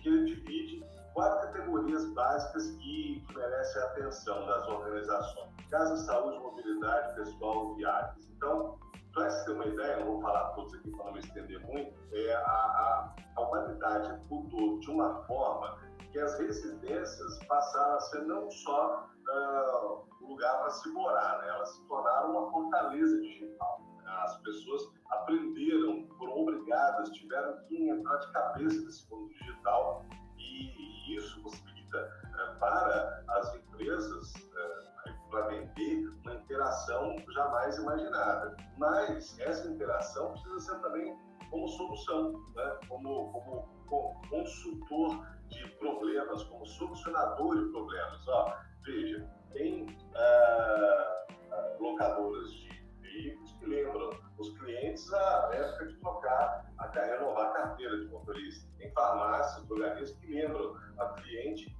que ele divide quatro categorias básicas que, merecem a atenção das organizações: casa, saúde, mobilidade, pessoal e viagens. Então, para você ter uma ideia, não vou falar todos aqui para não me estender muito, é a, a, a humanidade mudou de uma forma que as residências passaram a ser não só uh, um lugar para se morar, né? elas se tornaram uma fortaleza digital. As pessoas aprenderam, foram obrigadas, tiveram que entrar de cabeça nesse mundo digital e, e isso possibilita uh, para as empresas para beber uma interação jamais imaginada. Mas essa interação precisa ser também como solução, né? como, como, como consultor de problemas, como solucionador de problemas. Ó, veja, tem ah, ah locadoras de veículos que lembram os clientes a época de trocar, a renovar a carteira de motorista. Tem farmácias, drogarias que lembram a cliente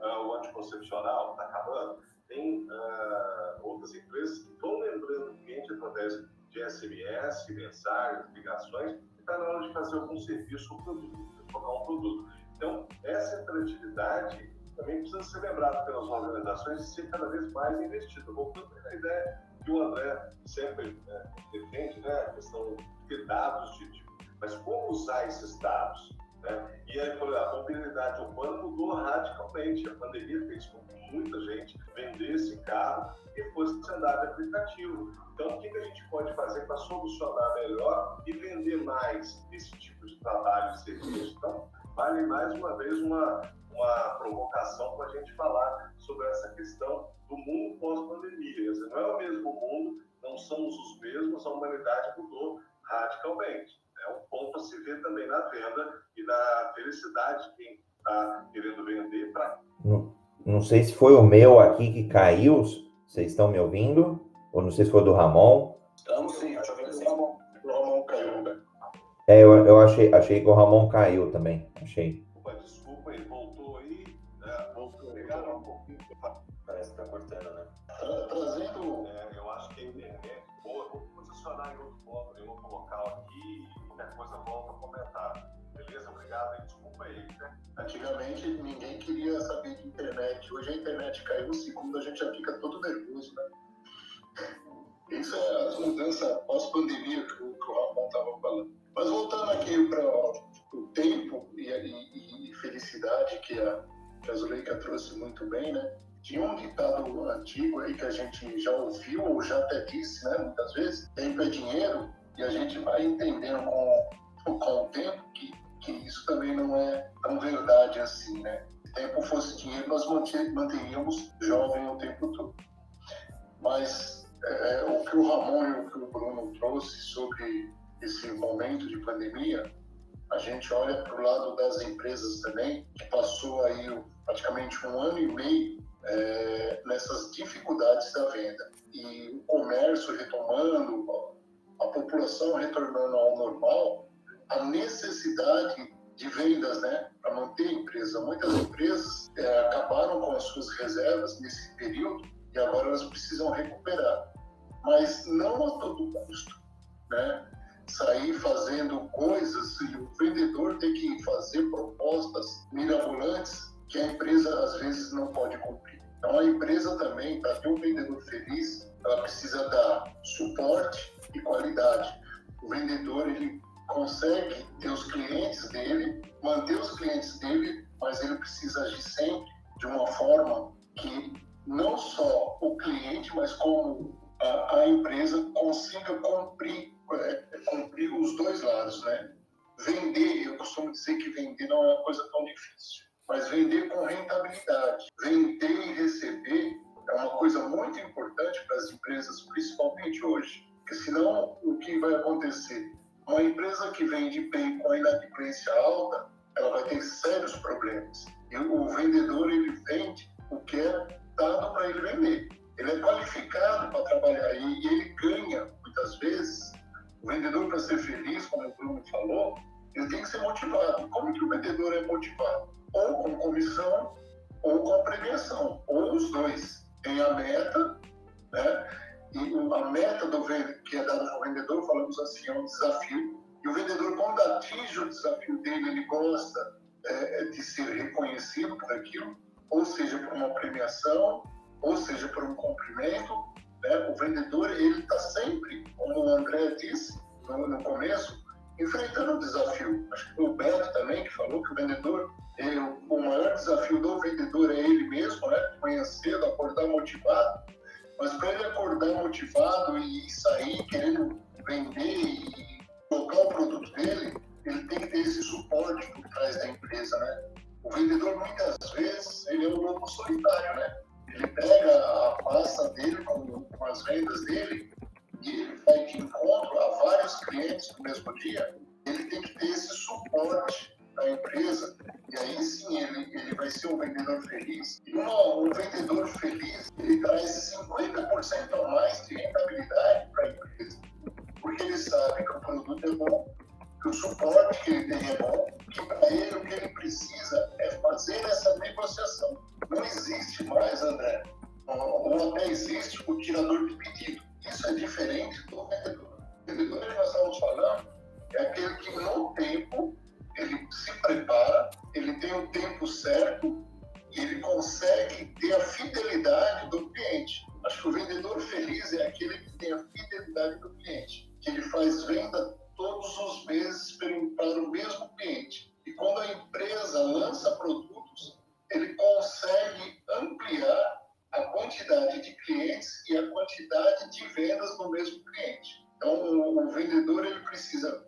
uh, o anticoncepcional está acabando, tem uh, outras empresas que estão lembrando o cliente através de SMS, mensagens, ligações, e está na hora de fazer algum serviço ou produto, colocar um produto. Então, essa interatividade também precisa ser lembrada pelas organizações e ser cada vez mais investida. Voltando à ideia que o André sempre né, defende, né, a questão de dados, de, de, mas como usar esses dados? Né? E a mobilidade urbana mudou radicalmente. A pandemia fez com que muita gente vendesse carro e fosse andar de aplicativo. Então, o que, que a gente pode fazer para solucionar melhor e vender mais esse tipo de trabalho e serviço? Então, vale mais uma vez uma, uma provocação para a gente falar sobre essa questão do mundo pós-pandemia. Não é o mesmo mundo, não somos os mesmos, a humanidade mudou radicalmente. É um ponto a se ver também na venda e na felicidade de quem está querendo vender para. Não, não sei se foi o meu aqui que caiu, vocês estão me ouvindo? Ou não sei se foi do Ramon. Estamos sim, acho que o Ramon, o Ramon caiu, né? É, eu, eu achei, achei que o Ramon caiu também. Achei. Um segundo, a gente já fica todo nervoso, né? Isso é as mudanças pós-pandemia o, que o Ramon estava falando. Mas voltando aqui para o tempo e, e, e, felicidade que a, que a Zuleika trouxe muito bem, né? Tinha um ditado antigo aí que a gente já ouviu ou já até disse, né? Muitas vezes, tempo é dinheiro e a gente vai entendendo com, com o tempo que, que isso também não é tão verdade assim, né? Tempo fosse dinheiro, nós manteríamos jovem o tempo todo. Mas é, o que o Ramon e o que o Bruno trouxe sobre esse momento de pandemia, a gente olha para o lado das empresas também, que passou aí praticamente um ano e meio é, nessas dificuldades da venda. E o comércio retomando, a população retornando ao normal, a necessidade de vendas, né, para manter a empresa. Muitas empresas é, acabaram com as suas reservas nesse período e agora elas precisam recuperar. Mas não a todo custo, né? Sair fazendo coisas e o vendedor tem que fazer propostas mirabolantes que a empresa às vezes não pode cumprir. Então a empresa também, para ter um vendedor feliz, ela precisa dar suporte e qualidade. O vendedor ele consegue ter os clientes dele, manter os clientes dele, mas ele precisa agir sempre de uma forma que não só o cliente, mas como a, a empresa consiga cumprir, é, cumprir os dois lados, né? Vender, eu costumo dizer que vender não é uma coisa tão difícil, mas vender com rentabilidade, vender e receber é uma coisa muito importante para as empresas, principalmente hoje, porque senão o que vai acontecer? Uma empresa que vende bem com a inadimplência alta, ela vai ter sérios problemas. E o vendedor ele vende o que é dado para ele vender. Ele é qualificado para trabalhar e, ele ganha, muitas vezes. O vendedor, para ser feliz, como o Bruno falou, ele tem que ser motivado. Como que o vendedor é motivado? Ou com comissão, ou com premiação, ou os dois. Tem a meta, né? E a meta do que é dada ao vendedor, falamos assim, é um desafio. E o vendedor, quando atinge o desafio dele, ele gosta é, de ser reconhecido por aquilo ou seja por uma premiação, ou seja por um cumprimento. Né? O vendedor ele está sempre, como o André disse no, no começo, enfrentando o desafio. Acho que o Beto também que falou que o vendedor, ele, o maior desafio do vendedor é ele mesmo, né? Cedo acordar motivado. Mas para ele acordar motivado e sair querendo vender e colocar o produto dele, ele tem que ter esse suporte por trás da empresa, né? O vendedor, muitas vezes, ele é um lobo solitário, né? Ele pega a pasta dele com, com as vendas dele e ele vai de encontro a vários clientes no mesmo dia. Ele tem que ter esse suporte da empresa e aí sim ele, ele vai ser um vendedor feliz. E um vendedor feliz, ele traz 50% a mais de rentabilidade para a empresa, porque ele sabe que o produto é bom, que o suporte que ele tem é bom, que para ele o que ele precisa é fazer essa negociação. Não existe mais, André, ou até existe o tirador de pedido. Isso é diferente do vendedor. O vendedor que nós estamos falando é aquele que no tempo ele se prepara, ele tem o tempo certo e ele consegue ter a fidelidade do cliente. Acho que o vendedor feliz é aquele que tem a fidelidade do cliente, que ele faz venda todos os meses para o mesmo cliente. E quando a empresa lança produtos, ele consegue ampliar a quantidade de clientes e a quantidade de vendas no mesmo cliente. Então, o, vendedor ele precisa,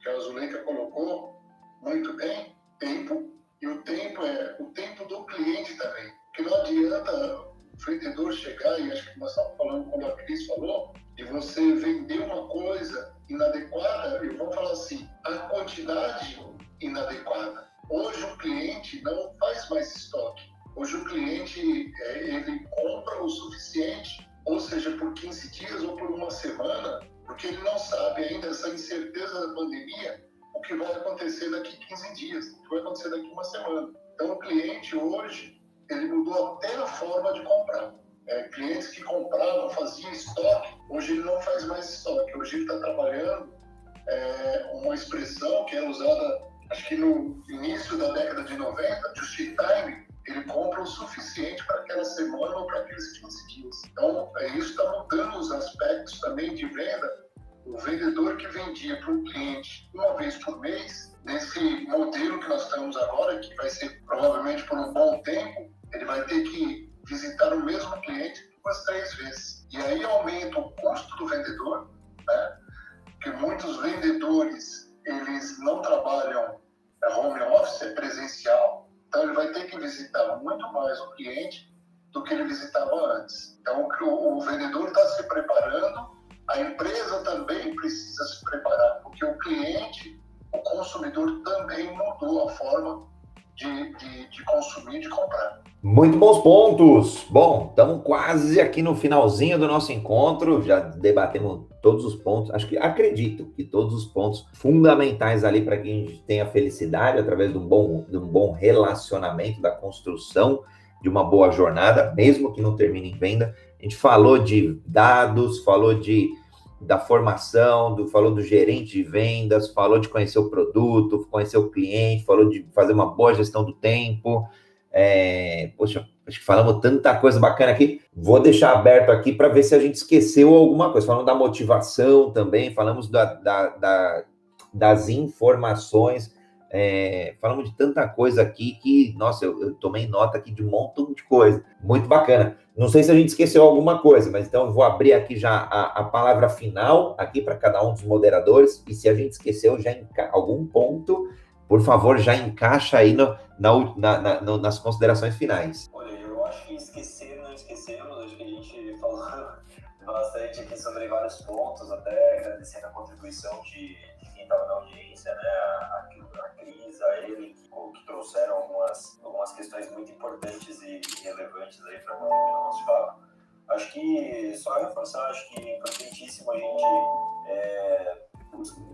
que a Zuleika colocou muito bem, tempo, e o tempo é o tempo do cliente também. Porque não adianta o vendedor chegar, e acho que nós estávamos falando quando a Cris falou, e você vender uma coisa inadequada, eu vou falar assim, a quantidade inadequada. Hoje o cliente não faz mais estoque. Hoje o cliente é, ele compra o suficiente, ou seja, por 15 dias ou por uma semana, porque ele não sabe ainda essa incerteza da pandemia, o que vai acontecer daqui 15 dias, o que vai acontecer daqui uma semana. Então o cliente hoje ele mudou até a forma de comprar. É, clientes que compravam, faziam estoque, hoje ele não faz mais estoque. Hoje ele está trabalhando é, uma expressão que é usada, acho que no início da década de 90, just time, ele compra o suficiente para aquela semana ou para aqueles 15 dias. Então, é, isso está mudando os aspectos também de venda. O vendedor que vendia para um cliente uma vez por mês, nesse modelo que nós estamos agora, que vai ser provavelmente por um bom tempo, ele vai ter que visitar o mesmo cliente duas, três vezes. E aí aumenta o custo do vendedor, né? Porque muitos vendedores, eles não trabalham é home office, é presencial, então ele vai ter que visitar muito mais o cliente do que ele visitava antes. Então o, o vendedor está se preparando, a empresa também precisa se preparar, porque o cliente, o consumidor também mudou a forma de, de, de consumir, de comprar. Muito bons pontos. Bom, estamos quase aqui no finalzinho do nosso encontro. Já debatemos todos os pontos. Acho que acredito que todos os pontos fundamentais ali para que a gente tenha felicidade através de um bom, de um bom relacionamento, da construção de uma boa jornada, mesmo que não termine em venda. A gente falou de dados, falou de da formação, do, falou do gerente de vendas, falou de conhecer o produto, conhecer o cliente, falou de fazer uma boa gestão do tempo. É, poxa, acho que falamos tanta coisa bacana aqui. Vou deixar aberto aqui para ver se a gente esqueceu alguma coisa. Falamos da motivação também, falamos da, da, da das informações. É, falamos de tanta coisa aqui que, nossa, eu, eu, tomei nota aqui de um montão de coisa. Muito bacana. Não sei se a gente esqueceu alguma coisa, mas então eu vou abrir aqui já a, a palavra final aqui para cada um dos moderadores. E se a gente esqueceu já em algum ponto, por favor, já encaixa aí no, na, na, na, nas considerações finais. Olha, eu acho que esquecer, não esquecemos, acho que a gente falou bastante aqui sobre vários pontos, até agradecendo a contribuição de, de quem estava na audiência, né? A, a a ele, que, que, trouxeram algumas, algumas questões muito importantes e, e relevantes aí para contribuir no nosso papo. Acho que, só reforçar, acho que é importantíssimo a gente, é,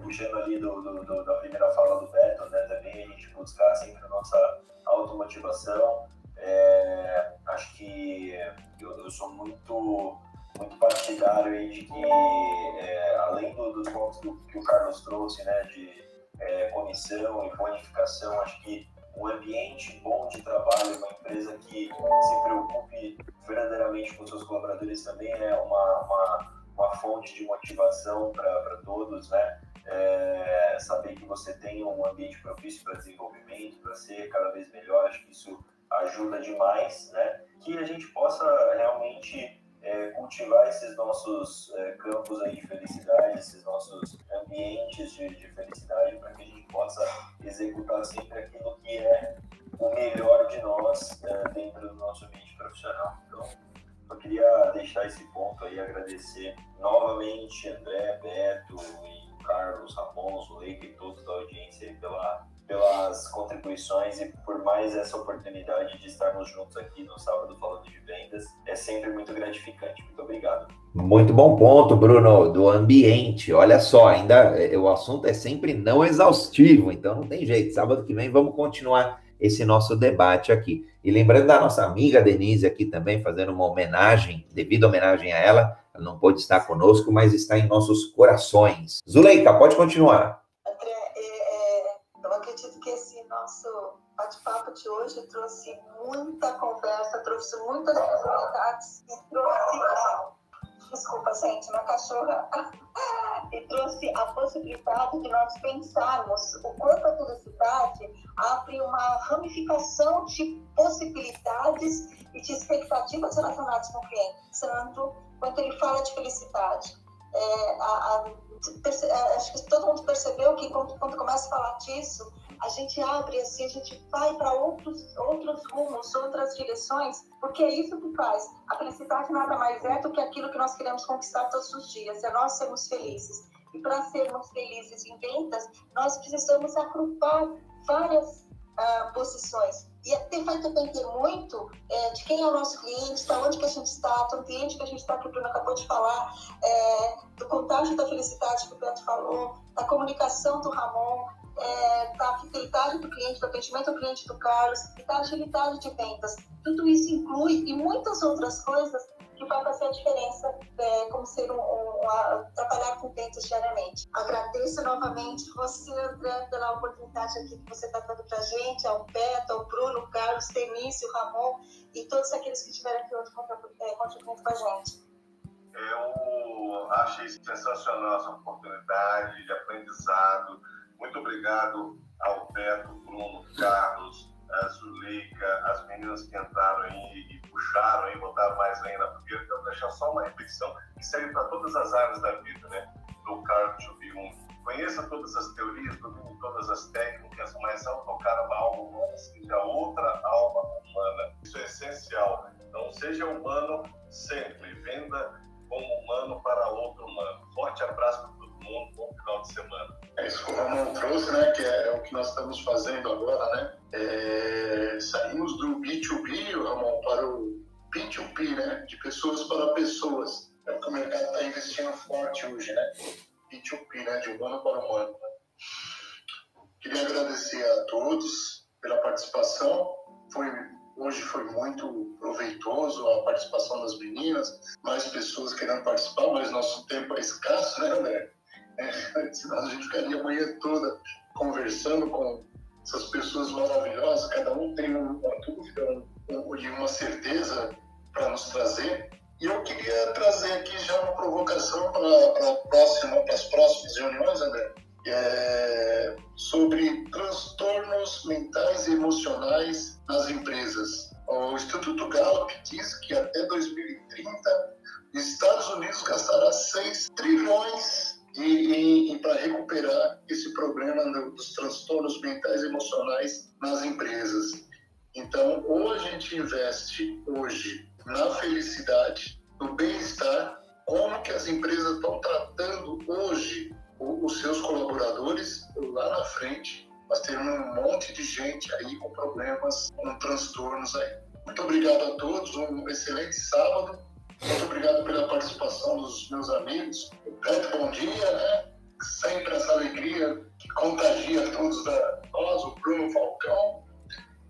puxando ali do, do, do, da primeira fala do Beto, né, também a gente buscar sempre a nossa automotivação. É, acho que eu, eu sou muito muito partidário aí de que, é, além do, dos pontos que, que, o Carlos trouxe, né, de é, comissão e bonificação, acho que um ambiente bom de trabalho, uma empresa que se preocupe verdadeiramente com seus colaboradores também é uma, uma, uma fonte de motivação para todos, né? É, saber que você tem um ambiente propício para desenvolvimento, para ser cada vez melhor, acho que isso ajuda demais, né? Que a gente possa realmente é, cultivar esses nossos é, campos aí de felicidade, esses nossos ambientes de, de felicidade, para que a gente possa executar sempre aquilo que é o melhor de nós é, dentro do nosso ambiente profissional. Então, eu queria deixar esse ponto aí, agradecer novamente André, Beto e Carlos, Ramon, Zuleika e todos da audiência pela, pelas contribuições e por mais essa oportunidade de estarmos juntos aqui no sábado falando de vendas. É sempre muito gratificante. Muito obrigado. Muito bom ponto, Bruno, do ambiente. Olha só, ainda é, o assunto é sempre não exaustivo, então não tem jeito. Sábado que vem vamos continuar esse nosso debate aqui. E lembrando da nossa amiga Denise aqui também, fazendo uma homenagem, devido homenagem a ela, ela não pôde estar conosco, mas está em nossos corações. Zuleika, pode continuar. Acredito que esse nosso bate-papo de hoje trouxe muita conversa, trouxe muitas oportunidades e trouxe desculpa, gente, minha cachorra, e trouxe a possibilidade de nós pensarmos o quanto a felicidade abre uma ramificação de possibilidades e de expectativas relacionadas com o cliente, tanto quanto ele fala de felicidade. É, a, a, é, acho que todo mundo percebeu que quando, quando começa a falar disso, a gente abre assim, a gente vai para outros, outros rumos, outras direções, porque é isso que faz. A felicidade nada mais é do que aquilo que nós queremos conquistar todos os dias, é nós sermos felizes. E para sermos felizes em vendas, nós precisamos agrupar várias uh, posições. E até vai depender muito é, de quem é o nosso cliente, de onde que a gente está, do ambiente que a gente está, que o Bruno acabou de falar, é, do contágio da felicidade que o Beto falou, da comunicação do Ramon, é, da fidelidade do cliente, do atendimento ao cliente do Carlos e da agilidade de vendas. Tudo isso inclui e muitas outras coisas que vai fazer a diferença é, como ser um, um, um, trabalhar com vendas diariamente. Agradeço novamente você, André, pela oportunidade aqui que você está dando para a gente, ao Beto, ao Bruno, Carlos, Tenício, Ramon e todos aqueles que estiveram aqui hoje é, contribuindo com a gente. Eu achei sensacional essa oportunidade de aprendizado muito obrigado ao Beto, Bruno, Carlos, a Zuleika, as meninas que entraram aí e puxaram aí, botaram mais ainda, porque eu vou deixar só uma reflexão que serve para todas as áreas da vida, né? Do Carlos Jung. Conheça todas as teorias, domine todas as técnicas, mas ao tocar uma alma humana, seja outra alma humana. Isso é essencial. Então, seja humano sempre. Venda como humano para outro humano. Forte abraço mundo. Bom final de semana. É isso que o Ramon trouxe, né? Que é, é, o que nós estamos fazendo agora, né? É, saímos do B2B, Ramon, para o P2P, né? De pessoas para pessoas. É o que o mercado está investindo forte hoje, né? P2P, né? De humano para humano. Né? Queria agradecer a todos pela participação. Foi Hoje foi muito proveitoso a participação das meninas, mais pessoas querendo participar, mas nosso tempo é escasso, né, André? Senão a gente ficaria a manhã toda conversando com essas pessoas maravilhosas, cada um tem uma dúvida e uma certeza para nos trazer. E eu queria trazer aqui já uma provocação para próxima, as próximas reuniões, André, é, sobre transtornos mentais e emocionais nas empresas. O Instituto Gallup diz que até 2030 os Estados Unidos gastará 6 trilhões para recuperar esse problema dos transtornos mentais e emocionais nas empresas. Então, ou a gente investe hoje na felicidade, no bem-estar, como que as empresas estão tratando hoje os seus colaboradores lá na frente, mas tem um monte de gente aí com problemas, com transtornos aí. Muito obrigado a todos, um excelente sábado. Muito obrigado pela participação dos meus amigos. Beto, bom dia, né? Sempre essa alegria que contagia todos da nós, o Bruno Falcão.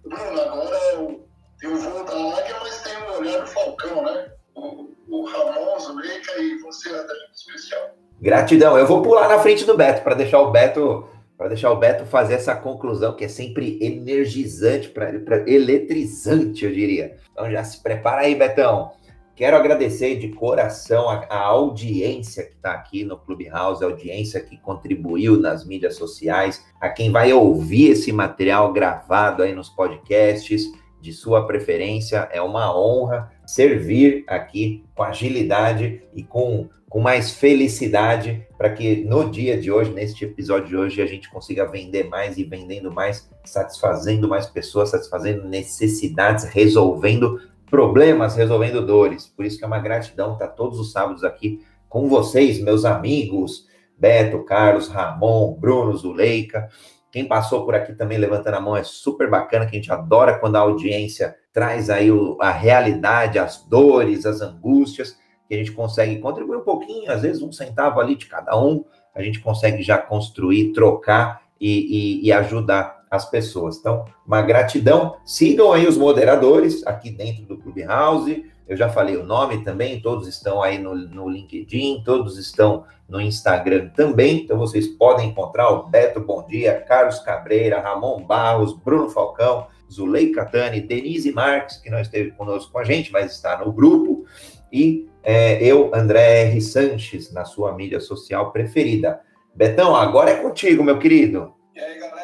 Bruno, agora eu, eu vou da águia, mas tem o olhar do Falcão, né? O, o Ramon, Zuleika e você, André, especial. Gratidão. Eu vou pular na frente do Beto para deixar o Beto para deixar o Beto fazer essa conclusão que é sempre energizante para eletrizante, eu diria. Então já se prepara aí, Betão. Quero agradecer de coração a, a audiência que está aqui no Clubhouse, a audiência que contribuiu nas mídias sociais, a quem vai ouvir esse material gravado aí nos podcasts de sua preferência. É uma honra servir aqui com agilidade e com com mais felicidade para que no dia de hoje, neste episódio de hoje, a gente consiga vender mais e vendendo mais, satisfazendo mais pessoas, satisfazendo necessidades, resolvendo problemas, resolvendo dores. Por isso que é uma gratidão estar todos os sábados aqui com vocês, meus amigos, Beto, Carlos, Ramon, Bruno, Zuleika, Quem passou por aqui também levantando a mão é super bacana, que a gente adora quando a audiência traz aí o, a realidade, as dores, as angústias, que a gente consegue contribuir um pouquinho, às vezes um centavo ali de cada um, a gente consegue já construir, trocar e, e, e ajudar as pessoas. Então, uma gratidão. Sigam aí os moderadores aqui dentro do Clubhouse. Eu já falei o nome também, todos estão aí no, no LinkedIn, todos estão no Instagram também. Então, vocês podem encontrar o Beto Bom Dia, Carlos Cabreira, Ramon Barros, Bruno Falcão, Zulei Catani, Denise Marques, que não esteve conosco com a gente, mas está no grupo, e é, eu, André R. Sanches, na sua mídia social preferida. Betão, agora é contigo, meu querido. E aí, galera,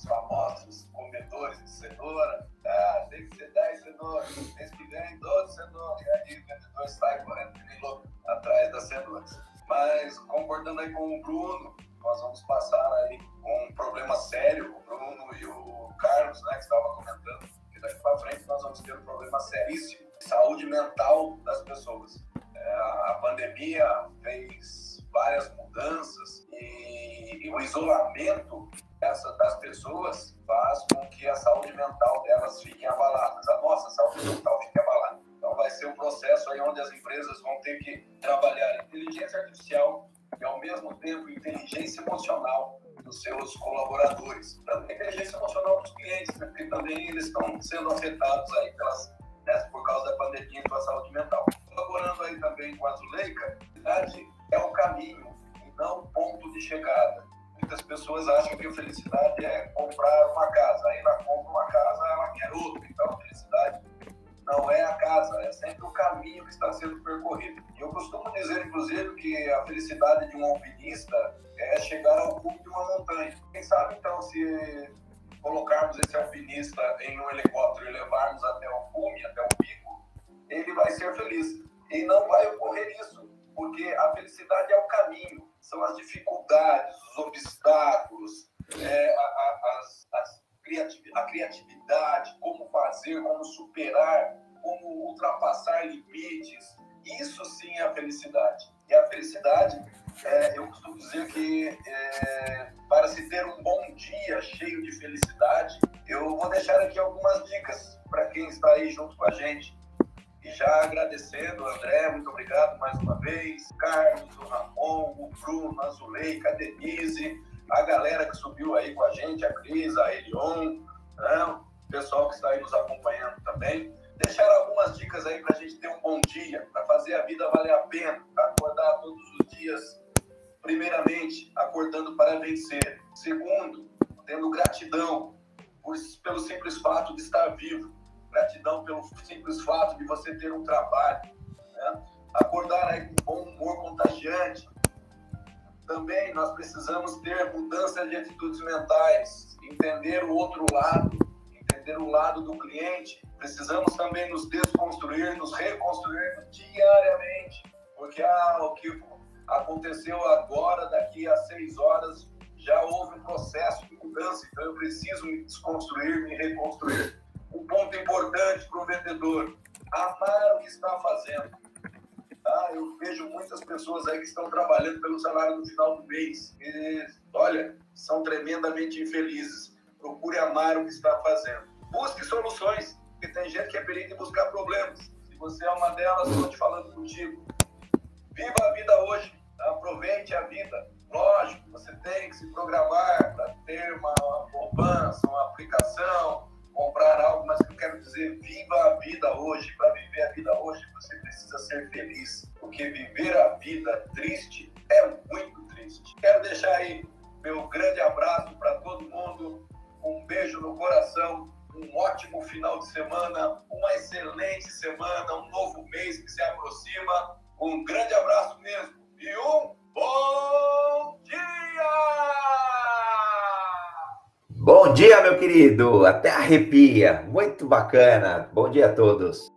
os famosos comedores de cenoura. Ah, tem que ser 10 cenouras, mês que vem 12 cenouras. E aí o vendedor sai correndo que nem louco atrás das cenouras. Mas concordando aí com o Bruno, nós vamos passar aí um problema sério, o Bruno e o Carlos, né, que estava comentando, que daqui para frente nós vamos ter um problema seríssimo de saúde mental das pessoas. É, a pandemia fez várias mudanças e, e o isolamento dessa, das pessoas faz com que a saúde mental delas fique abalada, a nossa saúde mental fique abalada. Então vai ser um processo aí onde as empresas vão ter que trabalhar inteligência artificial e ao mesmo tempo inteligência emocional dos seus colaboradores, também inteligência emocional dos clientes, né? porque também eles estão sendo afetados aí pelas, né, por causa da pandemia pela saúde mental. Colaborando aí também com a Zuleika, a cidade é o caminho e não o ponto de chegada. Muitas pessoas acham que a felicidade é comprar uma casa, aí ela compra uma casa, ela quer outra, então a felicidade não é a casa, é sempre o caminho que está sendo percorrido. E eu costumo dizer, inclusive, que a felicidade de um alpinista é chegar ao cume de uma montanha. Quem sabe, então, se colocarmos esse alpinista em um helicóptero e levarmos até o cume, até o pico, ele vai ser feliz. E não vai ocorrer isso, porque a felicidade é o caminho, são as dificuldades, os obstáculos, é, a, a, as, as a criatividade, como fazer, como superar, como ultrapassar limites. Isso sim é a felicidade. E a felicidade, é, eu costumo dizer que é, para se ter um bom dia cheio de felicidade, eu vou deixar aqui algumas dicas para quem está aí junto com a gente. E já agradecendo, André, muito obrigado mais uma vez, Carlos, o Ramon, o Bruno, a Zuleika, a Denise, a galera que subiu aí com a gente, a Cris, a Elion, né? o pessoal que está aí nos acompanhando também. Deixar algumas dicas aí para a gente ter um bom dia, para fazer a vida valer a pena, para acordar todos os dias, primeiramente, acordando para vencer. Segundo, tendo gratidão por, pelo simples fato de estar vivo, gratidão pelo simples fato de você ter um trabalho, né? acordar aí com bom humor contagiante, também nós precisamos ter mudança de atitudes mentais, entender o outro lado, entender o lado do cliente. Precisamos também nos desconstruir, nos reconstruir diariamente, porque ah, o que aconteceu agora, daqui a seis horas, já houve um processo de mudança, então eu preciso me desconstruir, me reconstruir. Um ponto importante para o vendedor: amar o que está fazendo Tá? Eu vejo muitas pessoas aí que estão trabalhando pelo salário no final do mês. E, olha, são tremendamente infelizes. Procure amar o que está fazendo. Busque soluções, porque tem gente que é perigo em buscar problemas. Se você é uma delas, estou te falando contigo. Viva a vida hoje. Aproveite a vida. Lógico, você tem que se programar para ter uma poupança, uma aplicação, comprar algo, mas eu quero dizer, viva a vida hoje. Para viver a vida hoje, você precisa ser feliz, porque viver a vida triste é muito triste. Quero deixar aí meu grande abraço para todo mundo, um beijo no coração, um ótimo final de semana, uma excelente semana, um novo mês que se aproxima. Um grande abraço mesmo e um bom dia! Bom dia, meu querido. Até arrepia. Muito bacana. Bom dia a todos.